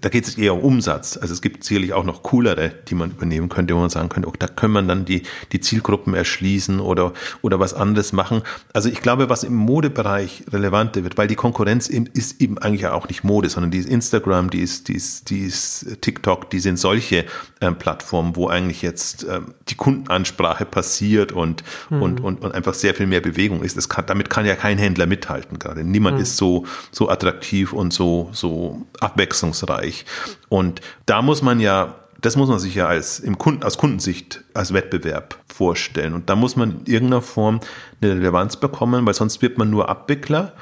da geht es eher um Umsatz. Also es gibt sicherlich auch noch coolere, die man übernehmen könnte, wo man sagen könnte, oh, da können man dann die, die Zielgruppen erschließen oder, oder was anderes machen. Also ich glaube, was im Modebereich relevanter wird, weil die Konkurrenz ist eben eigentlich auch nicht Mode, sondern die ist Instagram, die ist, die ist, die ist TikTok, die sind solche ähm, Plattformen, wo eigentlich jetzt ähm, die Kundenansprache passiert und, mhm. und, und, und einfach sehr viel mehr Bewegung ist. Das kann, damit kann ja kein Händler mithalten gerade. Niemand mhm. ist so, so attraktiv und so, so abwechslungsreich. Und da muss man ja das muss man sich ja als, im Kunden, aus Kundensicht als Wettbewerb vorstellen. Und da muss man in irgendeiner Form eine Relevanz bekommen, weil sonst wird man nur Abwickler.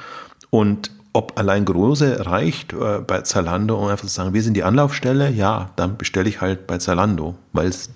Und ob allein Große reicht äh, bei Zalando, um einfach zu sagen, wir sind die Anlaufstelle, ja, dann bestelle ich halt bei Zalando, weil es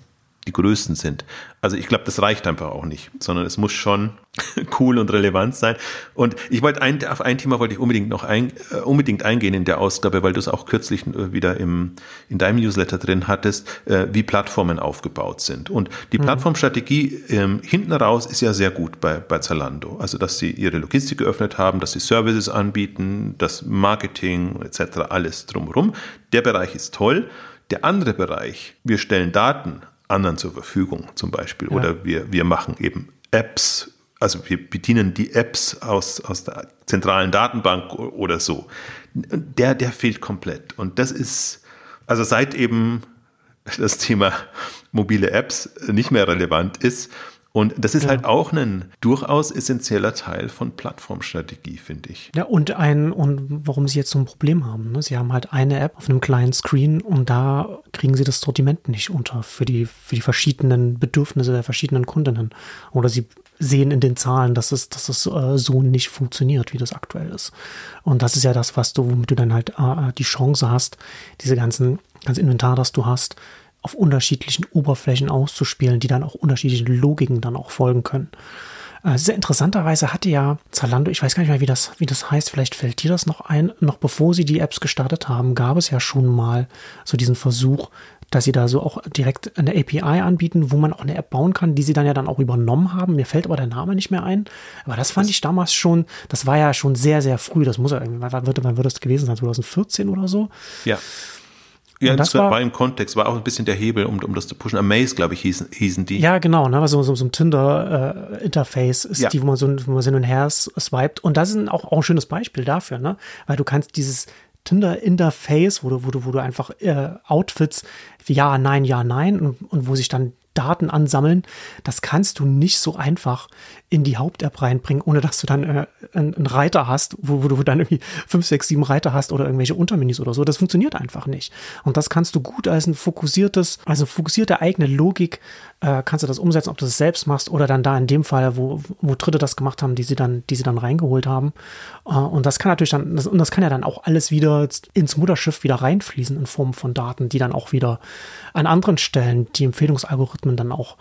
die größten sind. Also ich glaube, das reicht einfach auch nicht, sondern es muss schon cool und relevant sein. Und ich wollte ein, auf ein Thema wollte ich unbedingt noch ein, äh, unbedingt eingehen in der Ausgabe, weil du es auch kürzlich äh, wieder im, in deinem Newsletter drin hattest, äh, wie Plattformen aufgebaut sind. Und die mhm. Plattformstrategie ähm, hinten raus ist ja sehr gut bei, bei Zalando. Also, dass sie ihre Logistik geöffnet haben, dass sie Services anbieten, das Marketing etc., alles drumherum. Der Bereich ist toll. Der andere Bereich, wir stellen Daten anderen zur Verfügung zum Beispiel. Ja. Oder wir, wir machen eben Apps, also wir bedienen die Apps aus, aus der zentralen Datenbank oder so. Der, der fehlt komplett. Und das ist, also seit eben das Thema mobile Apps nicht mehr relevant ist, und das ist ja. halt auch ein durchaus essentieller Teil von Plattformstrategie, finde ich. Ja, und ein, und warum sie jetzt so ein Problem haben. Ne? Sie haben halt eine App auf einem kleinen Screen und da kriegen sie das Sortiment nicht unter für die, für die verschiedenen Bedürfnisse der verschiedenen Kundinnen. Oder sie sehen in den Zahlen, dass es, dass es äh, so nicht funktioniert, wie das aktuell ist. Und das ist ja das, was du, womit du dann halt äh, die Chance hast, diese ganzen, ganze Inventar, das du hast, auf unterschiedlichen Oberflächen auszuspielen, die dann auch unterschiedlichen Logiken dann auch folgen können. Äh, sehr interessanterweise hatte ja Zalando, ich weiß gar nicht mehr, wie das, wie das heißt, vielleicht fällt dir das noch ein, noch bevor sie die Apps gestartet haben, gab es ja schon mal so diesen Versuch, dass sie da so auch direkt eine API anbieten, wo man auch eine App bauen kann, die sie dann ja dann auch übernommen haben. Mir fällt aber der Name nicht mehr ein. Aber das fand das ich damals schon, das war ja schon sehr, sehr früh. Das muss ja irgendwie, wann wird, wann wird das gewesen sein? 2014 oder so? Ja. Ja, das, das war, war, im Kontext, war auch ein bisschen der Hebel, um, um das zu pushen. Amaze, glaube ich, hießen, hießen die. Ja, genau, ne? so, so, so ein Tinder-Interface äh, ist ja. die, wo man, so, wo man so hin und her swiped. Und das ist auch, auch ein schönes Beispiel dafür, ne? Weil du kannst dieses Tinder-Interface, wo du, wo du, wo du einfach äh, Outfits wie Ja, Nein, Ja, Nein und, und wo sich dann Daten ansammeln, das kannst du nicht so einfach in die Haupt-App reinbringen, ohne dass du dann äh, einen, Reiter hast, wo, wo, du dann irgendwie fünf, sechs, sieben Reiter hast oder irgendwelche Untermenüs oder so. Das funktioniert einfach nicht. Und das kannst du gut als ein fokussiertes, also fokussierte eigene Logik, äh, kannst du das umsetzen, ob du es selbst machst oder dann da in dem Fall, wo, wo Dritte das gemacht haben, die sie dann, die sie dann reingeholt haben. Äh, und das kann natürlich dann, das, und das kann ja dann auch alles wieder ins Mutterschiff wieder reinfließen in Form von Daten, die dann auch wieder an anderen Stellen die Empfehlungsalgorithmen dann auch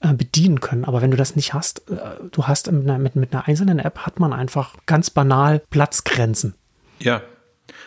äh, bedienen können. Aber wenn du das nicht hast, äh, du hast mit einer, mit, mit einer einzelnen App, hat man einfach ganz banal Platzgrenzen. Ja,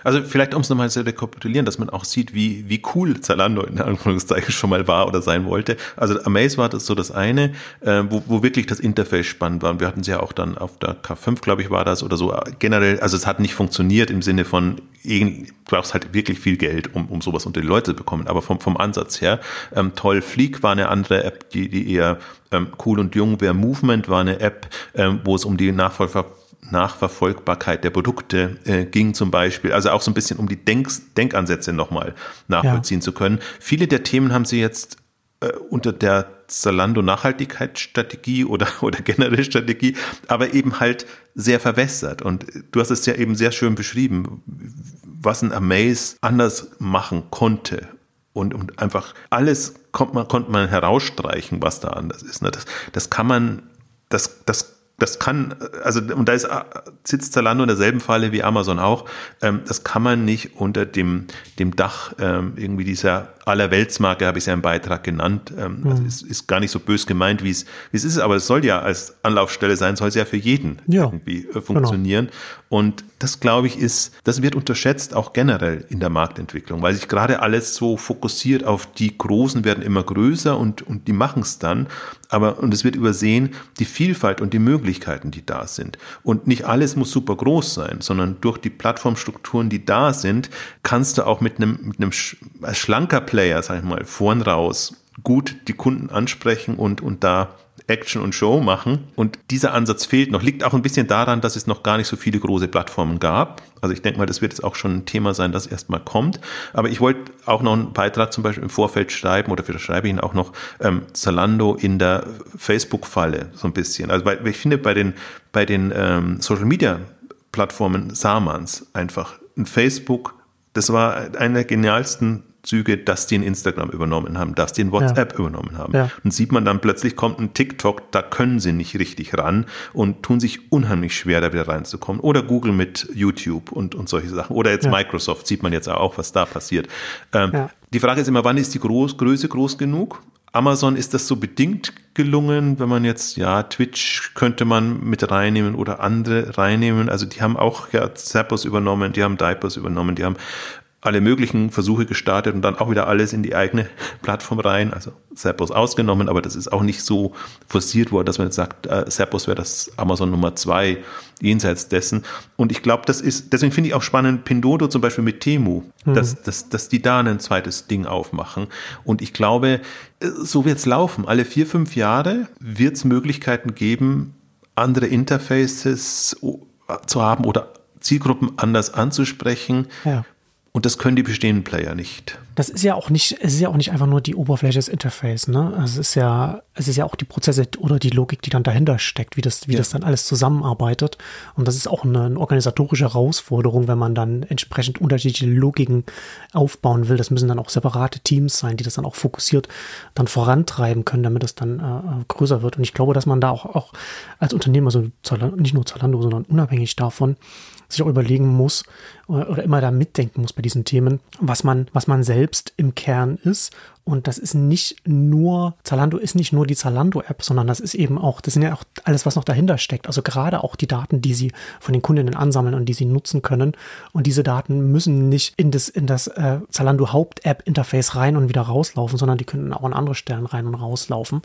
also vielleicht, um es nochmal zu rekapitulieren, dass man auch sieht, wie, wie cool Zalando in Anführungszeichen schon mal war oder sein wollte. Also Amaze war das so das eine, äh, wo, wo wirklich das Interface spannend war. Und wir hatten es ja auch dann auf der K5, glaube ich, war das oder so. Generell, also es hat nicht funktioniert im Sinne von, du brauchst halt wirklich viel Geld, um, um sowas unter die Leute zu bekommen. Aber vom, vom Ansatz her, ähm, toll, Fleek war eine andere App, die, die eher ähm, cool und jung wäre. Movement war eine App, ähm, wo es um die Nachfolger Nachverfolgbarkeit der Produkte äh, ging zum Beispiel. Also auch so ein bisschen um die Denk Denkansätze nochmal nachvollziehen ja. zu können. Viele der Themen haben sie jetzt äh, unter der Zalando Nachhaltigkeitsstrategie oder, oder generelle Strategie, aber eben halt sehr verwässert. Und du hast es ja eben sehr schön beschrieben, was ein Amaze anders machen konnte. Und, und einfach alles konnte man, konnte man herausstreichen, was da anders ist. Ne? Das, das kann man, das, das das kann, also, und da ist, sitzt Zalando in derselben Falle wie Amazon auch, ähm, das kann man nicht unter dem, dem Dach ähm, irgendwie dieser Allerweltsmarke, habe ich es ja im Beitrag genannt. Ähm, mhm. Also ist, ist gar nicht so bös gemeint, wie es, wie es ist, aber es soll ja als Anlaufstelle sein, soll es ja für jeden ja, irgendwie äh, funktionieren. Genau. Und das glaube ich ist, das wird unterschätzt auch generell in der Marktentwicklung, weil sich gerade alles so fokussiert auf die Großen werden immer größer und, und die machen es dann. Aber, und es wird übersehen, die Vielfalt und die Möglichkeiten, die da sind. Und nicht alles muss super groß sein, sondern durch die Plattformstrukturen, die da sind, kannst du auch mit einem, mit einem schlanker Player, sag ich mal, vorn raus gut die Kunden ansprechen und, und da Action und Show machen. Und dieser Ansatz fehlt noch. Liegt auch ein bisschen daran, dass es noch gar nicht so viele große Plattformen gab. Also ich denke mal, das wird jetzt auch schon ein Thema sein, das erstmal kommt. Aber ich wollte auch noch einen Beitrag zum Beispiel im Vorfeld schreiben oder vielleicht schreibe ich ihn auch noch ähm, Zalando in der Facebook-Falle so ein bisschen. Also weil ich finde bei den bei den ähm, Social Media Plattformen Samans einfach ein Facebook das war einer der genialsten Züge, dass die in Instagram übernommen haben, dass die in WhatsApp ja. übernommen haben. Ja. Und sieht man dann plötzlich kommt ein TikTok, da können sie nicht richtig ran und tun sich unheimlich schwer, da wieder reinzukommen. Oder Google mit YouTube und, und solche Sachen. Oder jetzt ja. Microsoft, sieht man jetzt auch, was da passiert. Ähm, die Frage ist immer, wann ist die Groß, Größe groß genug? Amazon ist das so bedingt gelungen, wenn man jetzt, ja, Twitch könnte man mit reinnehmen oder andere reinnehmen. Also die haben auch ja Zappos übernommen, die haben Diapers übernommen, die haben alle möglichen Versuche gestartet und dann auch wieder alles in die eigene Plattform rein, also Zappos ausgenommen, aber das ist auch nicht so forciert worden, dass man jetzt sagt, äh, Zappos wäre das Amazon Nummer zwei jenseits dessen. Und ich glaube, das ist, deswegen finde ich auch spannend, Pindodo zum Beispiel mit Temu, mhm. dass, dass, dass die da ein zweites Ding aufmachen. Und ich glaube, äh, so wird es laufen. Alle vier, fünf Jahre wird es Möglichkeiten geben, andere Interfaces zu haben oder Zielgruppen anders anzusprechen. Ja. Und das können die bestehenden Player nicht. Das ist ja auch nicht, es ist ja auch nicht einfach nur die Oberfläche des Interface, ne? Es ist ja, es ist ja auch die Prozesse oder die Logik, die dann dahinter steckt, wie das, wie ja. das dann alles zusammenarbeitet. Und das ist auch eine, eine, organisatorische Herausforderung, wenn man dann entsprechend unterschiedliche Logiken aufbauen will. Das müssen dann auch separate Teams sein, die das dann auch fokussiert dann vorantreiben können, damit es dann äh, größer wird. Und ich glaube, dass man da auch, auch als Unternehmer, also nicht nur Zalando, sondern unabhängig davon, sich auch überlegen muss oder, immer da mitdenken muss bei diesen Themen, was man, was man selbst im Kern ist und das ist nicht nur, Zalando ist nicht nur die Zalando-App, sondern das ist eben auch, das sind ja auch alles, was noch dahinter steckt. Also gerade auch die Daten, die sie von den Kundinnen ansammeln und die sie nutzen können. Und diese Daten müssen nicht in das, in das äh, Zalando Haupt-App-Interface rein und wieder rauslaufen, sondern die können auch an andere Stellen rein und rauslaufen.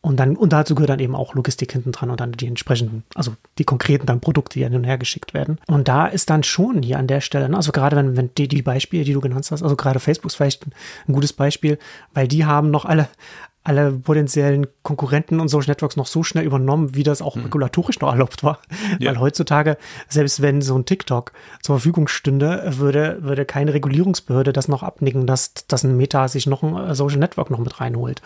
Und dann, und dazu gehört dann eben auch Logistik hinten dran und dann die entsprechenden, also die konkreten dann Produkte, die hin und her geschickt werden. Und da ist dann schon hier an der Stelle, ne, also gerade wenn, wenn die, die Beispiele, die du genannt hast, also gerade Facebook ist vielleicht ein, ein gutes Beispiel, weil die haben noch alle, alle potenziellen Konkurrenten und Social Networks noch so schnell übernommen, wie das auch mhm. regulatorisch noch erlaubt war. Ja. Weil heutzutage, selbst wenn so ein TikTok zur Verfügung stünde, würde, würde keine Regulierungsbehörde das noch abnicken, dass, dass ein Meta sich noch ein Social Network noch mit reinholt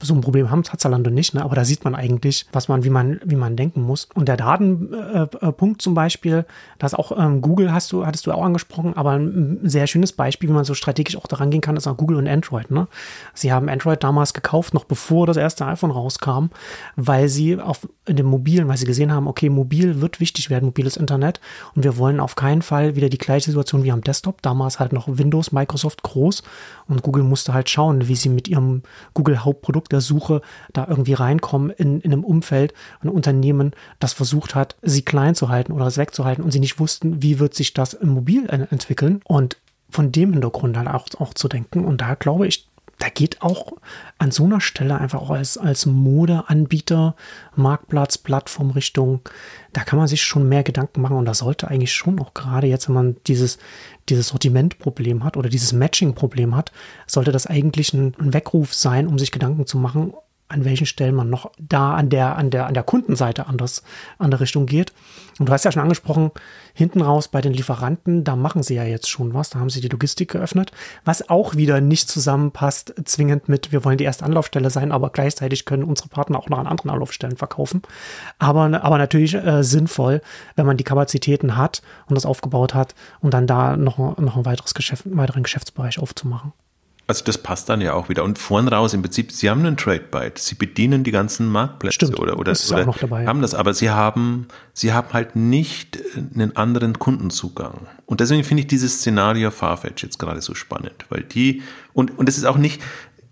so ein Problem haben, hat Zalando nicht, ne? aber da sieht man eigentlich, was man, wie man, wie man denken muss. Und der Datenpunkt äh, zum Beispiel, das auch ähm, Google hast du, hattest du auch angesprochen, aber ein sehr schönes Beispiel, wie man so strategisch auch daran gehen kann, ist auch Google und Android. Ne? Sie haben Android damals gekauft, noch bevor das erste iPhone rauskam, weil sie auf dem mobilen, weil sie gesehen haben, okay, mobil wird wichtig werden, mobiles Internet und wir wollen auf keinen Fall wieder die gleiche Situation wie am Desktop, damals halt noch Windows, Microsoft groß und Google musste halt schauen, wie sie mit ihrem Google Hauptprodukt der Suche da irgendwie reinkommen in, in einem Umfeld, ein Unternehmen, das versucht hat, sie klein zu halten oder es wegzuhalten und sie nicht wussten, wie wird sich das im Mobil entwickeln und von dem Hintergrund dann auch, auch zu denken. Und da glaube ich, da geht auch an so einer Stelle einfach als, als Modeanbieter, Marktplatz, Plattformrichtung, da kann man sich schon mehr Gedanken machen und da sollte eigentlich schon auch gerade jetzt, wenn man dieses, dieses Sortimentproblem hat oder dieses Matching-Problem hat, sollte das eigentlich ein, ein Weckruf sein, um sich Gedanken zu machen, an welchen Stellen man noch da an der, an der, an der Kundenseite anders, andere Richtung geht. Und du hast ja schon angesprochen, hinten raus bei den Lieferanten, da machen sie ja jetzt schon was, da haben sie die Logistik geöffnet, was auch wieder nicht zusammenpasst, zwingend mit, wir wollen die erste Anlaufstelle sein, aber gleichzeitig können unsere Partner auch noch an anderen Anlaufstellen verkaufen. Aber, aber natürlich äh, sinnvoll, wenn man die Kapazitäten hat und das aufgebaut hat und dann da noch, noch ein weiteres Geschäft, einen weiteren Geschäftsbereich aufzumachen. Also das passt dann ja auch wieder. Und vorn raus im Prinzip, Sie haben einen Trade Byte. Sie bedienen die ganzen Marktplätze Stimmt, oder, oder, das ist oder dabei, haben das, aber Sie haben, Sie haben halt nicht einen anderen Kundenzugang. Und deswegen finde ich dieses Szenario Farfetch jetzt gerade so spannend, weil die, und, und es ist auch nicht,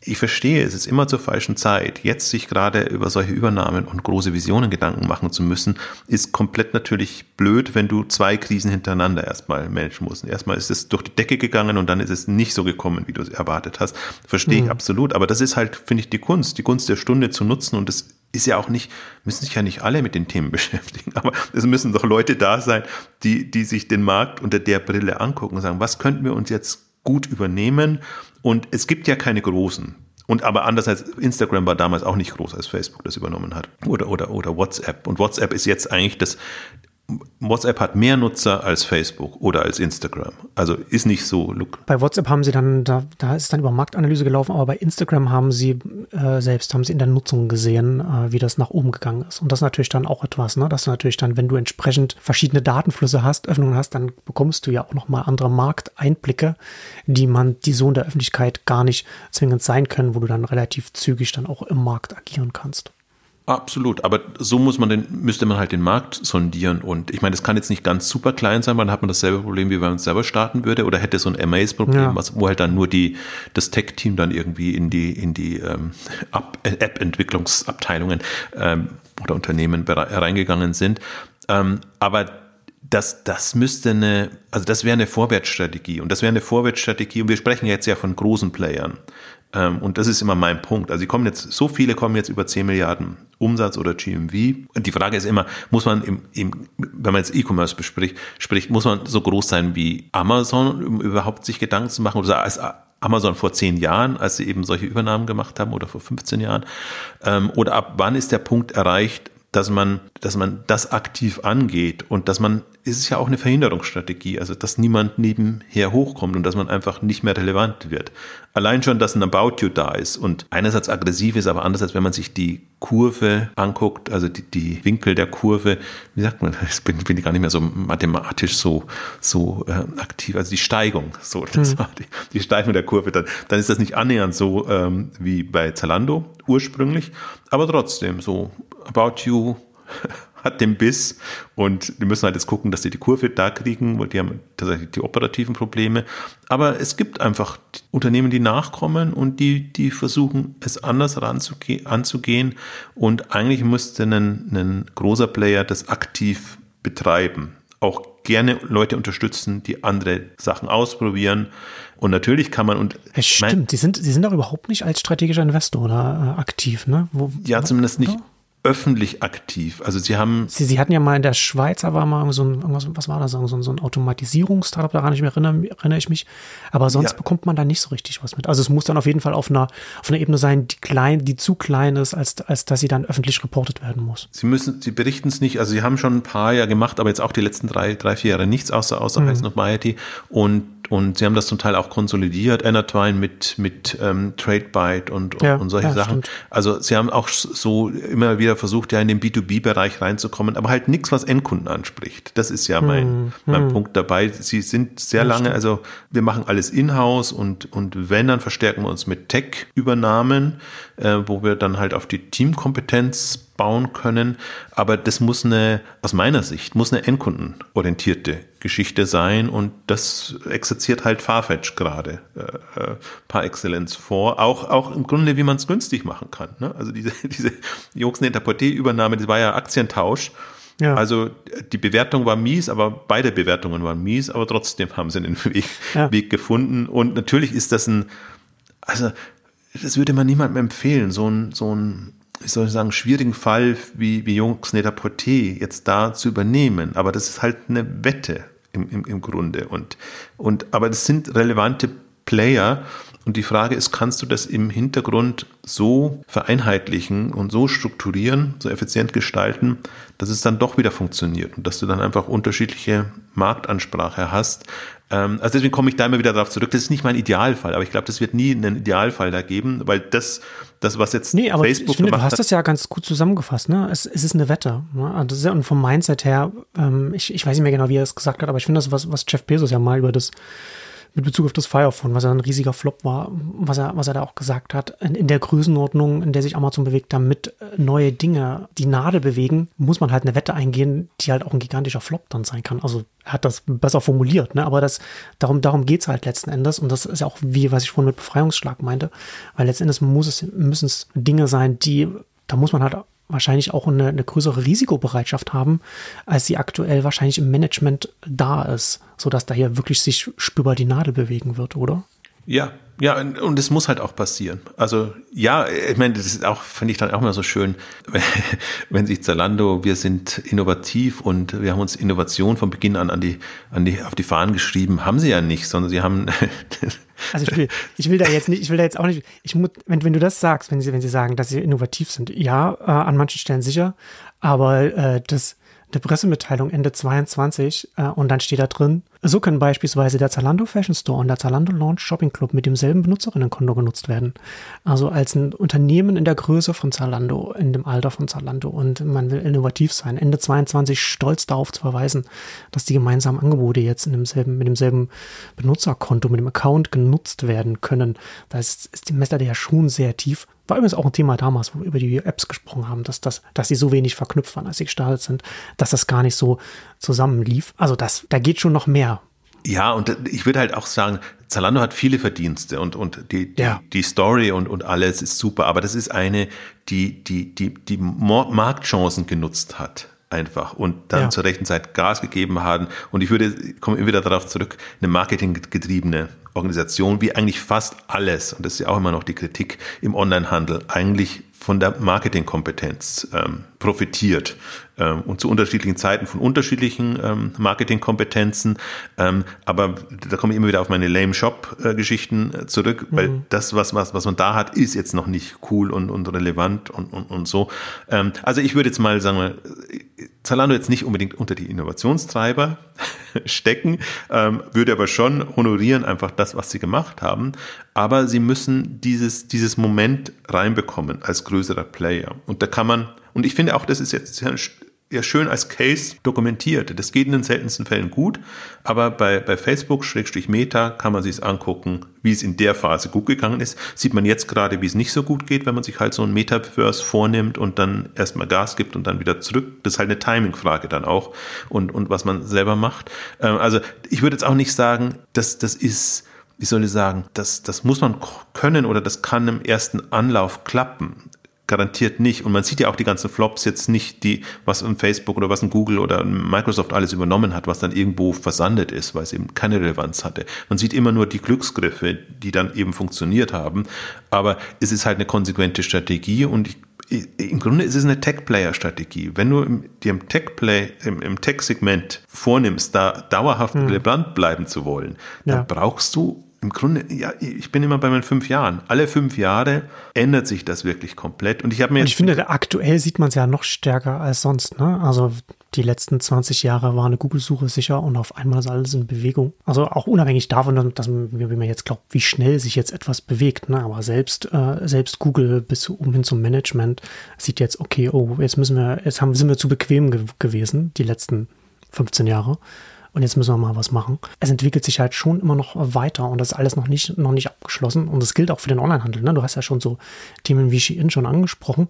ich verstehe, es ist immer zur falschen Zeit. Jetzt sich gerade über solche Übernahmen und große Visionen Gedanken machen zu müssen, ist komplett natürlich blöd, wenn du zwei Krisen hintereinander erstmal managen musst. Erstmal ist es durch die Decke gegangen und dann ist es nicht so gekommen, wie du es erwartet hast. Verstehe mhm. ich absolut. Aber das ist halt, finde ich, die Kunst, die Kunst der Stunde zu nutzen und das ist ja auch nicht, müssen sich ja nicht alle mit den Themen beschäftigen, aber es müssen doch Leute da sein, die, die sich den Markt unter der Brille angucken und sagen, was könnten wir uns jetzt gut übernehmen? Und es gibt ja keine großen. Und aber anders als Instagram war damals auch nicht groß, als Facebook das übernommen hat. Oder, oder, oder WhatsApp. Und WhatsApp ist jetzt eigentlich das, WhatsApp hat mehr Nutzer als Facebook oder als Instagram. Also ist nicht so. Look. Bei WhatsApp haben sie dann, da, da ist dann über Marktanalyse gelaufen, aber bei Instagram haben sie äh, selbst, haben sie in der Nutzung gesehen, äh, wie das nach oben gegangen ist. Und das ist natürlich dann auch etwas, ne? dass du natürlich dann, wenn du entsprechend verschiedene Datenflüsse hast, Öffnungen hast, dann bekommst du ja auch nochmal andere Markteinblicke, die man, die so in der Öffentlichkeit gar nicht zwingend sein können, wo du dann relativ zügig dann auch im Markt agieren kannst. Absolut, aber so muss man den, müsste man halt den Markt sondieren und ich meine, das kann jetzt nicht ganz super klein sein, weil dann hat man dasselbe Problem, wie wenn man es selber starten würde oder hätte so ein Amaze-Problem, ja. wo halt dann nur die, das Tech-Team dann irgendwie in die, in die ähm, App-Entwicklungsabteilungen ähm, oder Unternehmen reingegangen sind. Ähm, aber das, das müsste eine, also das wäre eine Vorwärtsstrategie und das wäre eine Vorwärtsstrategie und wir sprechen jetzt ja von großen Playern. Ähm, und das ist immer mein Punkt. Also, die kommen jetzt, so viele kommen jetzt über 10 Milliarden Umsatz oder GMV. Und die Frage ist immer, muss man im, im wenn man jetzt E-Commerce bespricht, spricht, muss man so groß sein wie Amazon, um überhaupt sich Gedanken zu machen? Oder als Amazon vor zehn Jahren, als sie eben solche Übernahmen gemacht haben, oder vor 15 Jahren? Ähm, oder ab wann ist der Punkt erreicht, dass man, dass man das aktiv angeht und dass man, ist es ja auch eine Verhinderungsstrategie, also dass niemand nebenher hochkommt und dass man einfach nicht mehr relevant wird. Allein schon, dass ein About You da ist und einerseits aggressiv ist, aber andererseits, wenn man sich die Kurve anguckt, also die, die Winkel der Kurve, wie sagt man, ich bin, bin ich gar nicht mehr so mathematisch so, so äh, aktiv, also die Steigung, so, das mhm. war die, die Steigung der Kurve, dann, dann ist das nicht annähernd so ähm, wie bei Zalando ursprünglich, aber trotzdem so About You hat den Biss und die müssen halt jetzt gucken, dass sie die Kurve da kriegen, weil die haben tatsächlich die operativen Probleme. Aber es gibt einfach Unternehmen, die nachkommen und die, die versuchen, es anders anzugehen. Und eigentlich müsste ein, ein großer Player das aktiv betreiben. Auch gerne Leute unterstützen, die andere Sachen ausprobieren. Und natürlich kann man und es stimmt, mein, die sind, die sind doch überhaupt nicht als strategischer Investor oder äh, aktiv, ne? Wo, ja, zumindest nicht öffentlich aktiv. Also sie haben. Sie, sie hatten ja mal in der Schweiz, da war mal so ein, was war das, so ein, so ein Automatisierungsstartup, daran ich erinnere, erinnere ich mich. Aber sonst ja. bekommt man da nicht so richtig was mit. Also es muss dann auf jeden Fall auf einer, auf einer Ebene sein, die klein, die zu klein ist, als, als dass sie dann öffentlich reportet werden muss. Sie müssen, sie berichten es nicht, also sie haben schon ein paar Jahre gemacht, aber jetzt auch die letzten drei, drei, vier Jahre nichts außer, außer mhm. Notoriety. Und und sie haben das zum Teil auch konsolidiert, Enertwine mit, mit ähm, TradeByte und, ja, und solche ja, Sachen. Stimmt. Also sie haben auch so immer wieder versucht, ja in den B2B-Bereich reinzukommen, aber halt nichts, was Endkunden anspricht. Das ist ja mein, hm, mein hm. Punkt dabei. Sie sind sehr ja, lange, stimmt. also wir machen alles in-house und, und wenn, dann verstärken wir uns mit Tech-Übernahmen, äh, wo wir dann halt auf die Teamkompetenz bauen können. Aber das muss eine, aus meiner Sicht, muss eine endkundenorientierte Geschichte sein und das exerziert halt Farfetch gerade äh, äh, par excellence vor. Auch, auch im Grunde, wie man es günstig machen kann. Ne? Also diese, diese Jux-Net-Übernahme, das war ja Aktientausch. Ja. Also die Bewertung war mies, aber beide Bewertungen waren mies, aber trotzdem haben sie einen Weg, ja. Weg gefunden. Und natürlich ist das ein, also das würde man niemandem empfehlen, so ein, so ein ich soll sagen, schwierigen Fall wie, wie Jungs Net-a-Porter jetzt da zu übernehmen. Aber das ist halt eine Wette im, im, im Grunde. Und, und, aber das sind relevante Player. Und die Frage ist, kannst du das im Hintergrund so vereinheitlichen und so strukturieren, so effizient gestalten, dass es dann doch wieder funktioniert und dass du dann einfach unterschiedliche Marktansprache hast, also deswegen komme ich da immer wieder darauf zurück. Das ist nicht mein Idealfall, aber ich glaube, das wird nie einen Idealfall da geben, weil das, das was jetzt nee, aber Facebook ich finde, gemacht du hast das ja ganz gut zusammengefasst. Ne? Es, es ist eine Wette. Ne? Also und vom Mindset her, ähm, ich, ich weiß nicht mehr genau, wie er es gesagt hat, aber ich finde das, was, was Jeff Bezos ja mal über das mit Bezug auf das Firephone, was ja ein riesiger Flop war, was er, was er da auch gesagt hat, in, in der Größenordnung, in der sich Amazon bewegt, damit äh, neue Dinge die Nadel bewegen, muss man halt eine Wette eingehen, die halt auch ein gigantischer Flop dann sein kann. Also er hat das besser formuliert, ne? aber das, darum, darum geht es halt letzten Endes und das ist ja auch wie, was ich vorhin mit Befreiungsschlag meinte, weil letzten Endes müssen es Dinge sein, die, da muss man halt wahrscheinlich auch eine, eine, größere Risikobereitschaft haben, als sie aktuell wahrscheinlich im Management da ist, sodass da hier wirklich sich spürbar die Nadel bewegen wird, oder? Ja, ja, und es muss halt auch passieren. Also ja, ich meine, das ist auch, finde ich dann auch immer so schön, wenn, wenn sich Zalando, wir sind innovativ und wir haben uns Innovation von Beginn an an die, an die, auf die Fahnen geschrieben, haben sie ja nicht, sondern sie haben. Also ich will, ich will da jetzt nicht, ich will da jetzt auch nicht, ich muss, wenn, wenn du das sagst, wenn sie, wenn sie sagen, dass sie innovativ sind, ja, äh, an manchen Stellen sicher, aber äh, das, eine Pressemitteilung Ende 22 äh, und dann steht da drin, so können beispielsweise der Zalando Fashion Store und der Zalando Launch Shopping Club mit demselben Benutzerinnenkonto genutzt werden. Also als ein Unternehmen in der Größe von Zalando, in dem Alter von Zalando und man will innovativ sein. Ende 22 stolz darauf zu verweisen, dass die gemeinsamen Angebote jetzt in demselben, mit demselben Benutzerkonto, mit dem Account genutzt werden können. Da ist, die Messlatte ja schon sehr tief. War übrigens auch ein Thema damals, wo wir über die Apps gesprochen haben, dass, das, dass sie so wenig verknüpft waren, als sie gestartet sind, dass das gar nicht so zusammenlief. Also das, da geht schon noch mehr. Ja, und ich würde halt auch sagen, Zalando hat viele Verdienste und, und die, die, ja. die Story und, und alles ist super, aber das ist eine, die, die, die, die Marktchancen genutzt hat einfach und dann ja. zur rechten Zeit Gas gegeben haben. Und ich würde, komme immer wieder darauf zurück, eine marketinggetriebene Organisation, wie eigentlich fast alles, und das ist ja auch immer noch die Kritik im Onlinehandel, eigentlich von der Marketingkompetenz ähm, profitiert ähm, und zu unterschiedlichen Zeiten von unterschiedlichen ähm, Marketingkompetenzen. Ähm, aber da komme ich immer wieder auf meine Lame Shop-Geschichten äh, zurück, weil mhm. das, was, was, was man da hat, ist jetzt noch nicht cool und, und relevant und, und, und so. Ähm, also ich würde jetzt mal sagen, Zalando jetzt nicht unbedingt unter die Innovationstreiber stecken, ähm, würde aber schon honorieren einfach das, was sie gemacht haben. Aber sie müssen dieses, dieses Moment reinbekommen als größerer Player. Und da kann man, und ich finde auch, das ist jetzt ja schön als Case dokumentiert. Das geht in den seltensten Fällen gut, aber bei, bei Facebook-Meta kann man sich angucken, wie es in der Phase gut gegangen ist. Sieht man jetzt gerade, wie es nicht so gut geht, wenn man sich halt so ein Metaverse vornimmt und dann erstmal Gas gibt und dann wieder zurück. Das ist halt eine Timing-Frage dann auch und, und was man selber macht. Ähm, also ich würde jetzt auch nicht sagen, dass das ist wie soll ich sagen, das, das muss man können oder das kann im ersten Anlauf klappen garantiert nicht. Und man sieht ja auch die ganzen Flops jetzt nicht, die, was ein Facebook oder was ein Google oder ein Microsoft alles übernommen hat, was dann irgendwo versandet ist, weil es eben keine Relevanz hatte. Man sieht immer nur die Glücksgriffe, die dann eben funktioniert haben. Aber es ist halt eine konsequente Strategie und ich im Grunde ist es eine Tech-Player-Strategie. Wenn du im, dir im Tech-Play, im, im Tech-Segment vornimmst, da dauerhaft mhm. relevant bleiben zu wollen, dann ja. brauchst du im Grunde, ja, ich bin immer bei meinen fünf Jahren. Alle fünf Jahre ändert sich das wirklich komplett. Und ich habe mir. Und ich finde, aktuell sieht man es ja noch stärker als sonst. Ne? Also die letzten 20 Jahre war eine Google-Suche sicher und auf einmal ist alles in Bewegung. Also auch unabhängig davon, dass man, wie man jetzt glaubt, wie schnell sich jetzt etwas bewegt. Ne? Aber selbst, äh, selbst Google bis um hin zum Management sieht jetzt, okay, oh, jetzt müssen wir, jetzt haben, sind wir zu bequem ge gewesen, die letzten 15 Jahre und jetzt müssen wir mal was machen. Es entwickelt sich halt schon immer noch weiter und das ist alles noch nicht, noch nicht abgeschlossen und das gilt auch für den Onlinehandel. Ne? Du hast ja schon so Themen wie Shein schon angesprochen,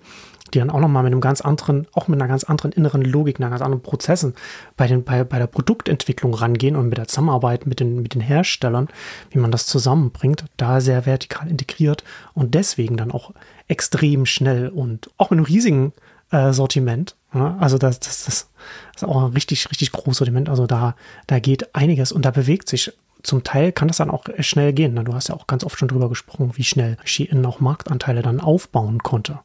die dann auch nochmal mit einem ganz anderen, auch mit einer ganz anderen inneren Logik, einer ganz anderen Prozessen bei, den, bei, bei der Produktentwicklung rangehen und mit der Zusammenarbeit mit den, mit den Herstellern, wie man das zusammenbringt, da sehr vertikal integriert und deswegen dann auch extrem schnell und auch mit einem riesigen äh, Sortiment. Ja? Also das, das, das ist auch ein richtig, richtig großes Sortiment. Also da, da geht einiges und da bewegt sich. Zum Teil kann das dann auch schnell gehen. Ne? Du hast ja auch ganz oft schon drüber gesprochen, wie schnell Shein auch Marktanteile dann aufbauen konnte.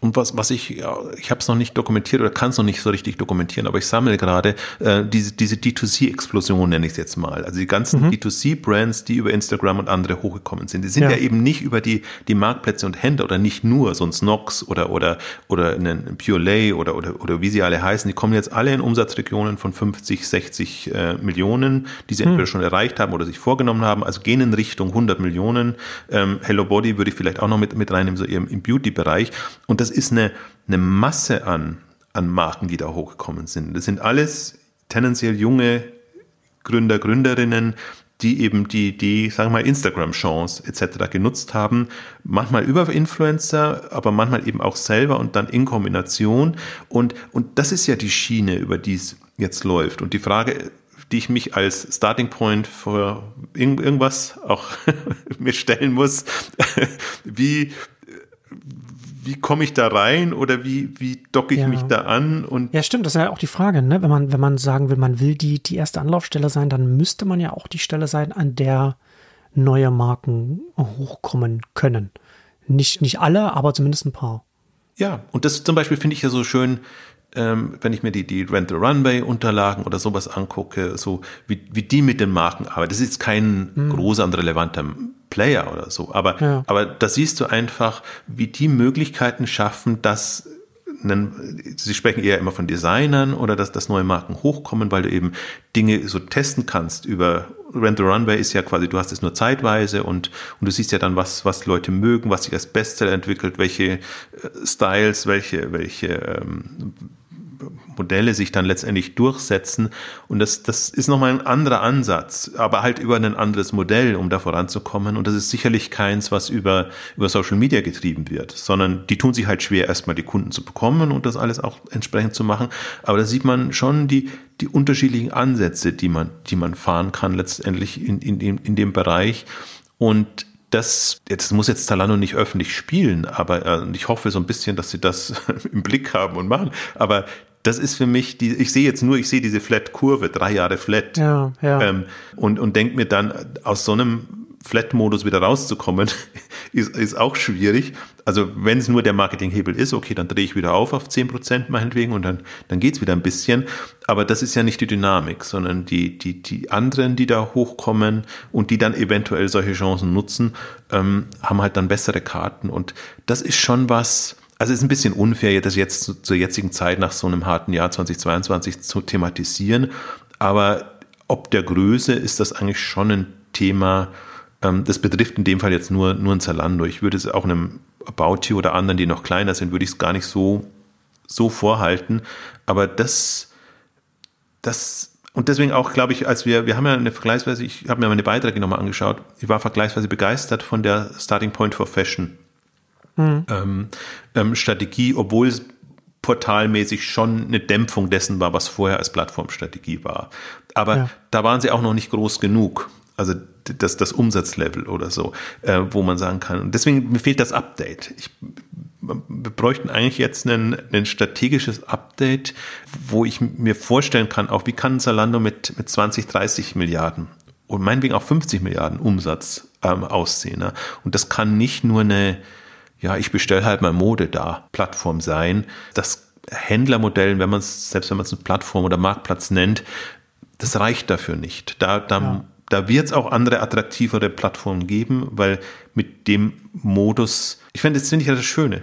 Und was, was ich, ja, ich habe es noch nicht dokumentiert oder kann es noch nicht so richtig dokumentieren, aber ich sammle gerade äh, diese, diese D2C-Explosion, nenne ich es jetzt mal. Also die ganzen mhm. D2C-Brands, die über Instagram und andere hochgekommen sind. Die sind ja, ja eben nicht über die, die Marktplätze und Händler oder nicht nur so ein Snox oder, oder, oder einen Pure Lay oder, oder, oder wie sie alle heißen. Die kommen jetzt alle in Umsatzregionen von 50, 60 äh, Millionen, die sie mhm. entweder schon erreicht haben oder sich vorgenommen haben. Also gehen in Richtung 100 Millionen. Ähm, Hello Body würde ich vielleicht auch noch mit, mit reinnehmen, so im, im Beauty-Bereich. Und das das ist eine, eine Masse an, an Marken, die da hochgekommen sind. Das sind alles tendenziell junge Gründer, Gründerinnen, die eben die, die, sagen wir mal, Instagram-Chance etc. genutzt haben. Manchmal über Influencer, aber manchmal eben auch selber und dann in Kombination. Und, und das ist ja die Schiene, über die es jetzt läuft. Und die Frage, die ich mich als Starting Point für irgendwas auch mir stellen muss, wie, wie komme ich da rein oder wie, wie docke ich ja. mich da an? Und ja, stimmt, das ist ja auch die Frage, ne? Wenn man, wenn man sagen will, man will die, die erste Anlaufstelle sein, dann müsste man ja auch die Stelle sein, an der neue Marken hochkommen können. Nicht, nicht alle, aber zumindest ein paar. Ja, und das zum Beispiel finde ich ja so schön, ähm, wenn ich mir die, die Rent the Runway Unterlagen oder sowas angucke, so wie, wie die mit den Marken arbeiten. Das ist kein mhm. großer und relevanter Player oder so, aber, ja. aber da siehst du einfach, wie die Möglichkeiten schaffen, dass Sie sprechen eher immer von Designern oder dass, dass neue Marken hochkommen, weil du eben Dinge so testen kannst über Rent the Runway ist ja quasi, du hast es nur zeitweise und, und du siehst ja dann, was, was Leute mögen, was sich als Bestseller entwickelt, welche äh, Styles, welche, welche ähm, Modelle sich dann letztendlich durchsetzen. Und das, das ist nochmal ein anderer Ansatz, aber halt über ein anderes Modell, um da voranzukommen. Und das ist sicherlich keins, was über, über Social Media getrieben wird, sondern die tun sich halt schwer, erstmal die Kunden zu bekommen und das alles auch entsprechend zu machen. Aber da sieht man schon die, die unterschiedlichen Ansätze, die man, die man fahren kann letztendlich in, in, in, in dem Bereich. Und das, das muss jetzt Zalando nicht öffentlich spielen, aber äh, ich hoffe so ein bisschen, dass sie das im Blick haben und machen. Aber das ist für mich, die, ich sehe jetzt nur, ich sehe diese Flat-Kurve, drei Jahre Flat. Ja, ja. Ähm, und und denke mir dann, aus so einem Flat-Modus wieder rauszukommen, ist, ist auch schwierig. Also wenn es nur der Marketinghebel ist, okay, dann drehe ich wieder auf auf 10% meinetwegen und dann, dann geht's wieder ein bisschen. Aber das ist ja nicht die Dynamik, sondern die, die, die anderen, die da hochkommen und die dann eventuell solche Chancen nutzen, ähm, haben halt dann bessere Karten. Und das ist schon was, also es ist ein bisschen unfair, das jetzt zu, zur jetzigen Zeit nach so einem harten Jahr 2022 zu thematisieren. Aber ob der Größe ist das eigentlich schon ein Thema, das betrifft in dem Fall jetzt nur, nur ein Zalando. Ich würde es auch einem About You oder anderen, die noch kleiner sind, würde ich es gar nicht so, so vorhalten. Aber das, das, und deswegen auch, glaube ich, als wir, wir haben ja eine vergleichsweise, ich habe mir meine Beiträge nochmal angeschaut, ich war vergleichsweise begeistert von der Starting Point for Fashion mhm. ähm, ähm, Strategie, obwohl es portalmäßig schon eine Dämpfung dessen war, was vorher als Plattformstrategie war. Aber ja. da waren sie auch noch nicht groß genug. Also das, das Umsatzlevel oder so, äh, wo man sagen kann. Und deswegen mir fehlt das Update. Ich, wir bräuchten eigentlich jetzt ein, ein strategisches Update, wo ich mir vorstellen kann, auch wie kann Zalando mit, mit 20, 30 Milliarden und meinetwegen auch 50 Milliarden Umsatz ähm, aussehen. Ne? Und das kann nicht nur eine, ja, ich bestelle halt mal Mode da, Plattform sein. Das Händlermodell, wenn man es, selbst wenn man es eine Plattform oder Marktplatz nennt, das reicht dafür nicht. Da, da, ja. Da wird es auch andere attraktivere Plattformen geben, weil mit dem Modus, ich finde, das finde ich ja das Schöne.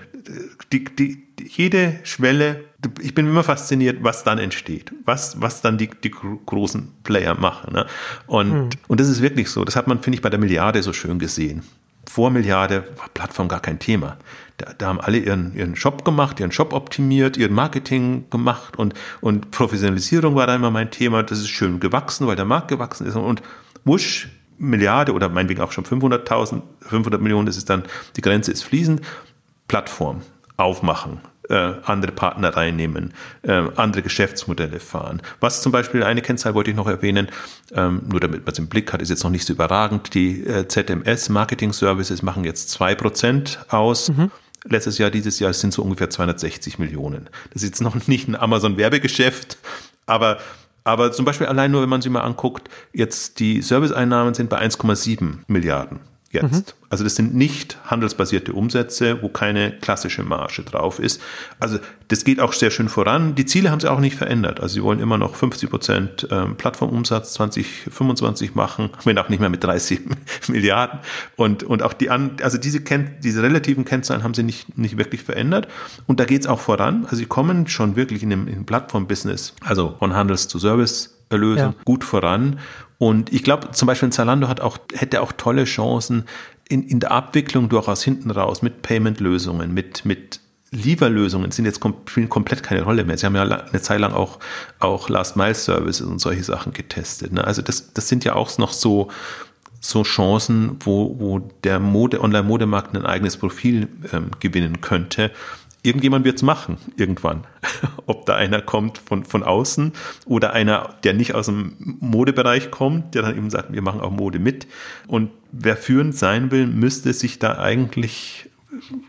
Die, die, jede Schwelle, ich bin immer fasziniert, was dann entsteht, was, was dann die, die großen Player machen. Ne? Und, hm. und das ist wirklich so. Das hat man, finde ich, bei der Milliarde so schön gesehen vor Milliarde war Plattform gar kein Thema. Da, da haben alle ihren, ihren Shop gemacht, ihren Shop optimiert, ihren Marketing gemacht und, und Professionalisierung war da immer mein Thema. Das ist schön gewachsen, weil der Markt gewachsen ist und wusch, Milliarde oder meinetwegen auch schon 500.000, 500 Millionen, das ist dann, die Grenze ist fließend. Plattform aufmachen, äh, andere Partner reinnehmen, äh, andere Geschäftsmodelle fahren. Was zum Beispiel eine Kennzahl wollte ich noch erwähnen, ähm, nur damit man es im Blick hat, ist jetzt noch nicht so überragend. Die äh, ZMS Marketing Services machen jetzt zwei Prozent aus. Mhm. Letztes Jahr, dieses Jahr sind so ungefähr 260 Millionen. Das ist jetzt noch nicht ein Amazon-Werbegeschäft, aber aber zum Beispiel allein nur, wenn man sich mal anguckt, jetzt die Serviceeinnahmen sind bei 1,7 Milliarden jetzt. Mhm. Also das sind nicht handelsbasierte Umsätze, wo keine klassische Marge drauf ist. Also das geht auch sehr schön voran. Die Ziele haben sie auch nicht verändert. Also sie wollen immer noch 50 Prozent ähm, Plattformumsatz 2025 machen, wenn auch nicht mehr mit 30 Milliarden. Und, und auch die an, also diese, diese relativen Kennzahlen haben sie nicht, nicht wirklich verändert. Und da geht es auch voran. Also sie kommen schon wirklich in dem, in Plattform-Business, also von Handels zu Service Lösung ja. gut voran. Und ich glaube, zum Beispiel Zalando hat auch, hätte auch tolle Chancen in, in der Abwicklung durchaus hinten raus mit Payment-Lösungen, mit, mit Lieferlösungen sind jetzt kom spielen komplett keine Rolle mehr. Sie haben ja eine Zeit lang auch, auch Last-Mile-Services und solche Sachen getestet. Ne? Also das, das sind ja auch noch so, so Chancen, wo, wo der Mode, Online-Modemarkt ein eigenes Profil ähm, gewinnen könnte. Irgendjemand wird es machen, irgendwann. Ob da einer kommt von, von außen oder einer, der nicht aus dem Modebereich kommt, der dann eben sagt, wir machen auch Mode mit. Und wer führend sein will, müsste sich da eigentlich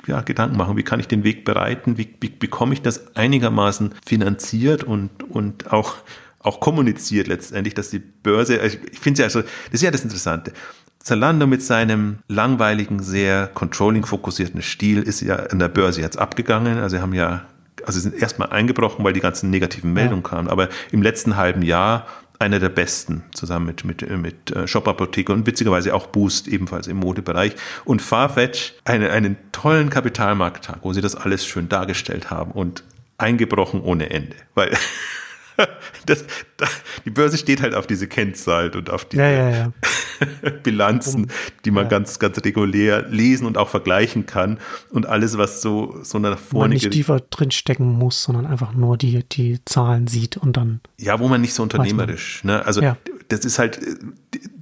ja, Gedanken machen, wie kann ich den Weg bereiten, wie, wie bekomme ich das einigermaßen finanziert und, und auch, auch kommuniziert letztendlich, dass die Börse, also ich finde ja, also, das ist ja das Interessante. Zalando mit seinem langweiligen, sehr controlling-fokussierten Stil ist ja an der Börse jetzt abgegangen. Also sie haben ja, also sie sind erstmal eingebrochen, weil die ganzen negativen Meldungen ja. kamen. Aber im letzten halben Jahr einer der besten, zusammen mit, mit, mit äh, Shop Apotheke und witzigerweise auch Boost, ebenfalls im Modebereich. Und Farfetch, eine, einen tollen Kapitalmarkttag, wo sie das alles schön dargestellt haben und eingebrochen ohne Ende. Weil das, die Börse steht halt auf diese Kennzahlen und auf diese ja, ja, ja. Bilanzen, die man ganz, ganz regulär lesen und auch vergleichen kann. Und alles, was so, so eine vorne. Man nicht tiefer drinstecken muss, sondern einfach nur die, die Zahlen sieht und dann. Ja, wo man nicht so unternehmerisch, ne? Also, das ist halt,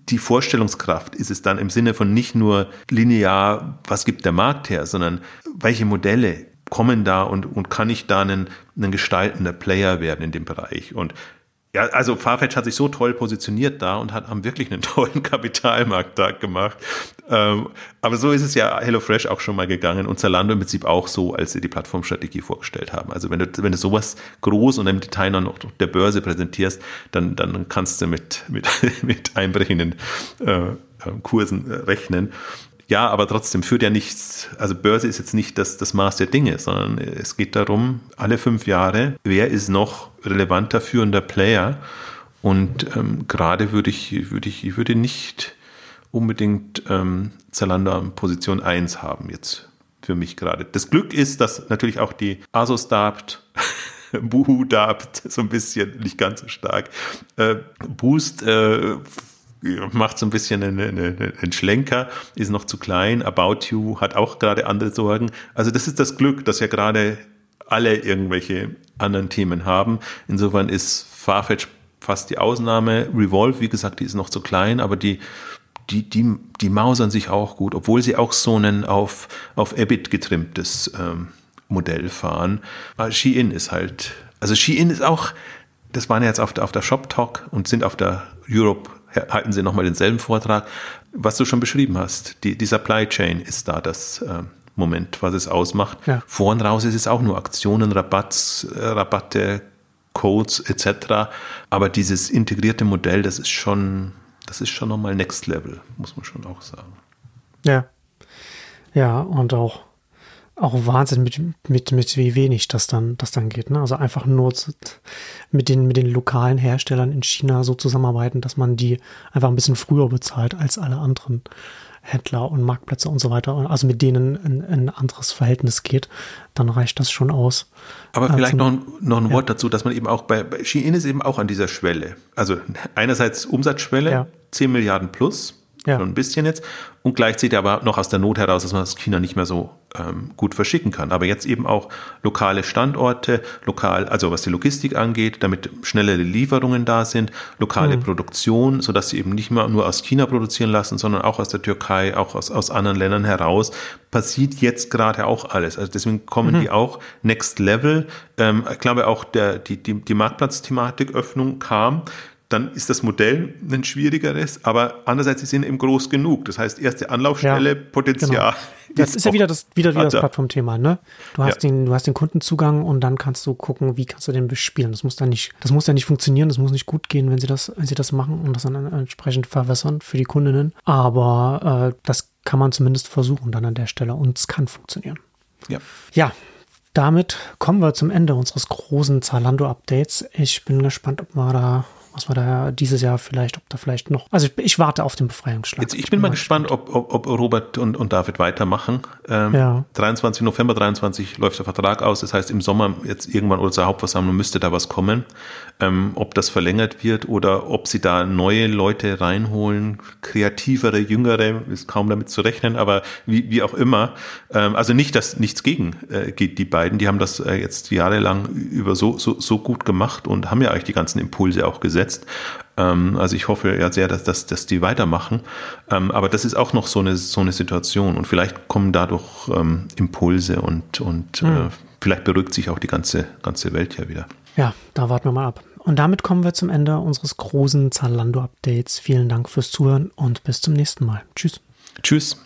die Vorstellungskraft ist es dann im Sinne von nicht nur linear, was gibt der Markt her, sondern welche Modelle kommen da und, und kann ich da einen gestaltender Player werden in dem Bereich? Und ja, also Farfetch hat sich so toll positioniert da und hat haben wirklich einen tollen Kapitalmarkttag gemacht. Ähm, aber so ist es ja HelloFresh auch schon mal gegangen und Zalando im Prinzip auch so, als sie die Plattformstrategie vorgestellt haben. Also wenn du, wenn du sowas groß und im Detail noch der Börse präsentierst, dann, dann kannst du mit, mit, mit einbrechenden äh, Kursen äh, rechnen. Ja, aber trotzdem führt ja nichts, also Börse ist jetzt nicht das, das Maß der Dinge, sondern es geht darum, alle fünf Jahre, wer ist noch relevanter führender Player? Und ähm, gerade würde ich, würde ich, ich würde nicht unbedingt ähm, Zalando an Position 1 haben jetzt für mich gerade. Das Glück ist, dass natürlich auch die Asos darbt, Buhu darbt, so ein bisschen, nicht ganz so stark, äh, Boost äh, macht so ein bisschen einen, einen, einen Schlenker, ist noch zu klein. About You hat auch gerade andere Sorgen. Also das ist das Glück, dass ja gerade alle irgendwelche anderen Themen haben. Insofern ist Farfetch fast die Ausnahme. Revolve, wie gesagt, die ist noch zu klein, aber die, die, die, die mausern sich auch gut, obwohl sie auch so ein auf, auf EBIT getrimmtes ähm, Modell fahren. Aber Shein ist halt, also Shein ist auch, das waren jetzt auf der, auf der Shop Talk und sind auf der Europe halten Sie nochmal denselben Vortrag. Was du schon beschrieben hast, die, die Supply Chain ist da das äh, Moment, was es ausmacht. Ja. Vor und raus ist es auch nur Aktionen, Rabatts, äh, Rabatte, Codes etc. Aber dieses integrierte Modell, das ist schon, das ist schon nochmal Next Level, muss man schon auch sagen. Ja. Ja, und auch auch Wahnsinn, mit, mit, mit wie wenig das dann, das dann geht. Ne? Also einfach nur zu, mit, den, mit den lokalen Herstellern in China so zusammenarbeiten, dass man die einfach ein bisschen früher bezahlt als alle anderen Händler und Marktplätze und so weiter. Also mit denen ein, ein anderes Verhältnis geht, dann reicht das schon aus. Aber vielleicht also, noch, ein, noch ein Wort dazu, dass man eben auch bei, bei Shein ist eben auch an dieser Schwelle. Also einerseits Umsatzschwelle, ja. 10 Milliarden plus, ja. ein bisschen jetzt. Und gleichzeitig aber noch aus der Not heraus, dass man aus China nicht mehr so ähm, gut verschicken kann. Aber jetzt eben auch lokale Standorte, lokal, also was die Logistik angeht, damit schnellere Lieferungen da sind, lokale mhm. Produktion, sodass sie eben nicht mehr nur aus China produzieren lassen, sondern auch aus der Türkei, auch aus, aus anderen Ländern heraus. Passiert jetzt gerade auch alles. Also deswegen kommen mhm. die auch next level. Ähm, ich glaube auch der, die, die, die Marktplatzthematik Öffnung kam dann ist das Modell ein schwierigeres, aber andererseits sie sind eben groß genug. Das heißt, erste Anlaufstelle, ja, Potenzial. Genau. Das ist, ist ja wieder das, wieder, wieder das Plattformthema, ne? Du hast ja. den, du hast den Kundenzugang und dann kannst du gucken, wie kannst du den bespielen. Das muss dann nicht, das muss ja nicht funktionieren, das muss nicht gut gehen, wenn sie das, wenn sie das machen und das dann entsprechend verwässern für die Kundinnen. Aber äh, das kann man zumindest versuchen dann an der Stelle und es kann funktionieren. Ja. Ja, damit kommen wir zum Ende unseres großen Zalando-Updates. Ich bin gespannt, ob wir da was wir da dieses Jahr vielleicht, ob da vielleicht noch. Also ich, ich warte auf den Befreiungsschlag. Jetzt, ich bin mal gespannt, ob, ob, ob Robert und, und David weitermachen. Ähm, ja. 23 November 23 läuft der Vertrag aus. Das heißt, im Sommer jetzt irgendwann oder zur Hauptversammlung müsste da was kommen. Ähm, ob das verlängert wird oder ob sie da neue Leute reinholen, kreativere, jüngere, ist kaum damit zu rechnen, aber wie, wie auch immer. Ähm, also nicht, dass nichts gegen äh, geht, die beiden. Die haben das äh, jetzt jahrelang über so, so, so gut gemacht und haben ja eigentlich die ganzen Impulse auch gesetzt. Ähm, also ich hoffe ja sehr, dass, dass, dass die weitermachen. Ähm, aber das ist auch noch so eine, so eine Situation und vielleicht kommen dadurch ähm, Impulse und, und mhm. vielleicht beruhigt sich auch die ganze, ganze Welt ja wieder. Ja, da warten wir mal ab. Und damit kommen wir zum Ende unseres großen Zalando-Updates. Vielen Dank fürs Zuhören und bis zum nächsten Mal. Tschüss. Tschüss.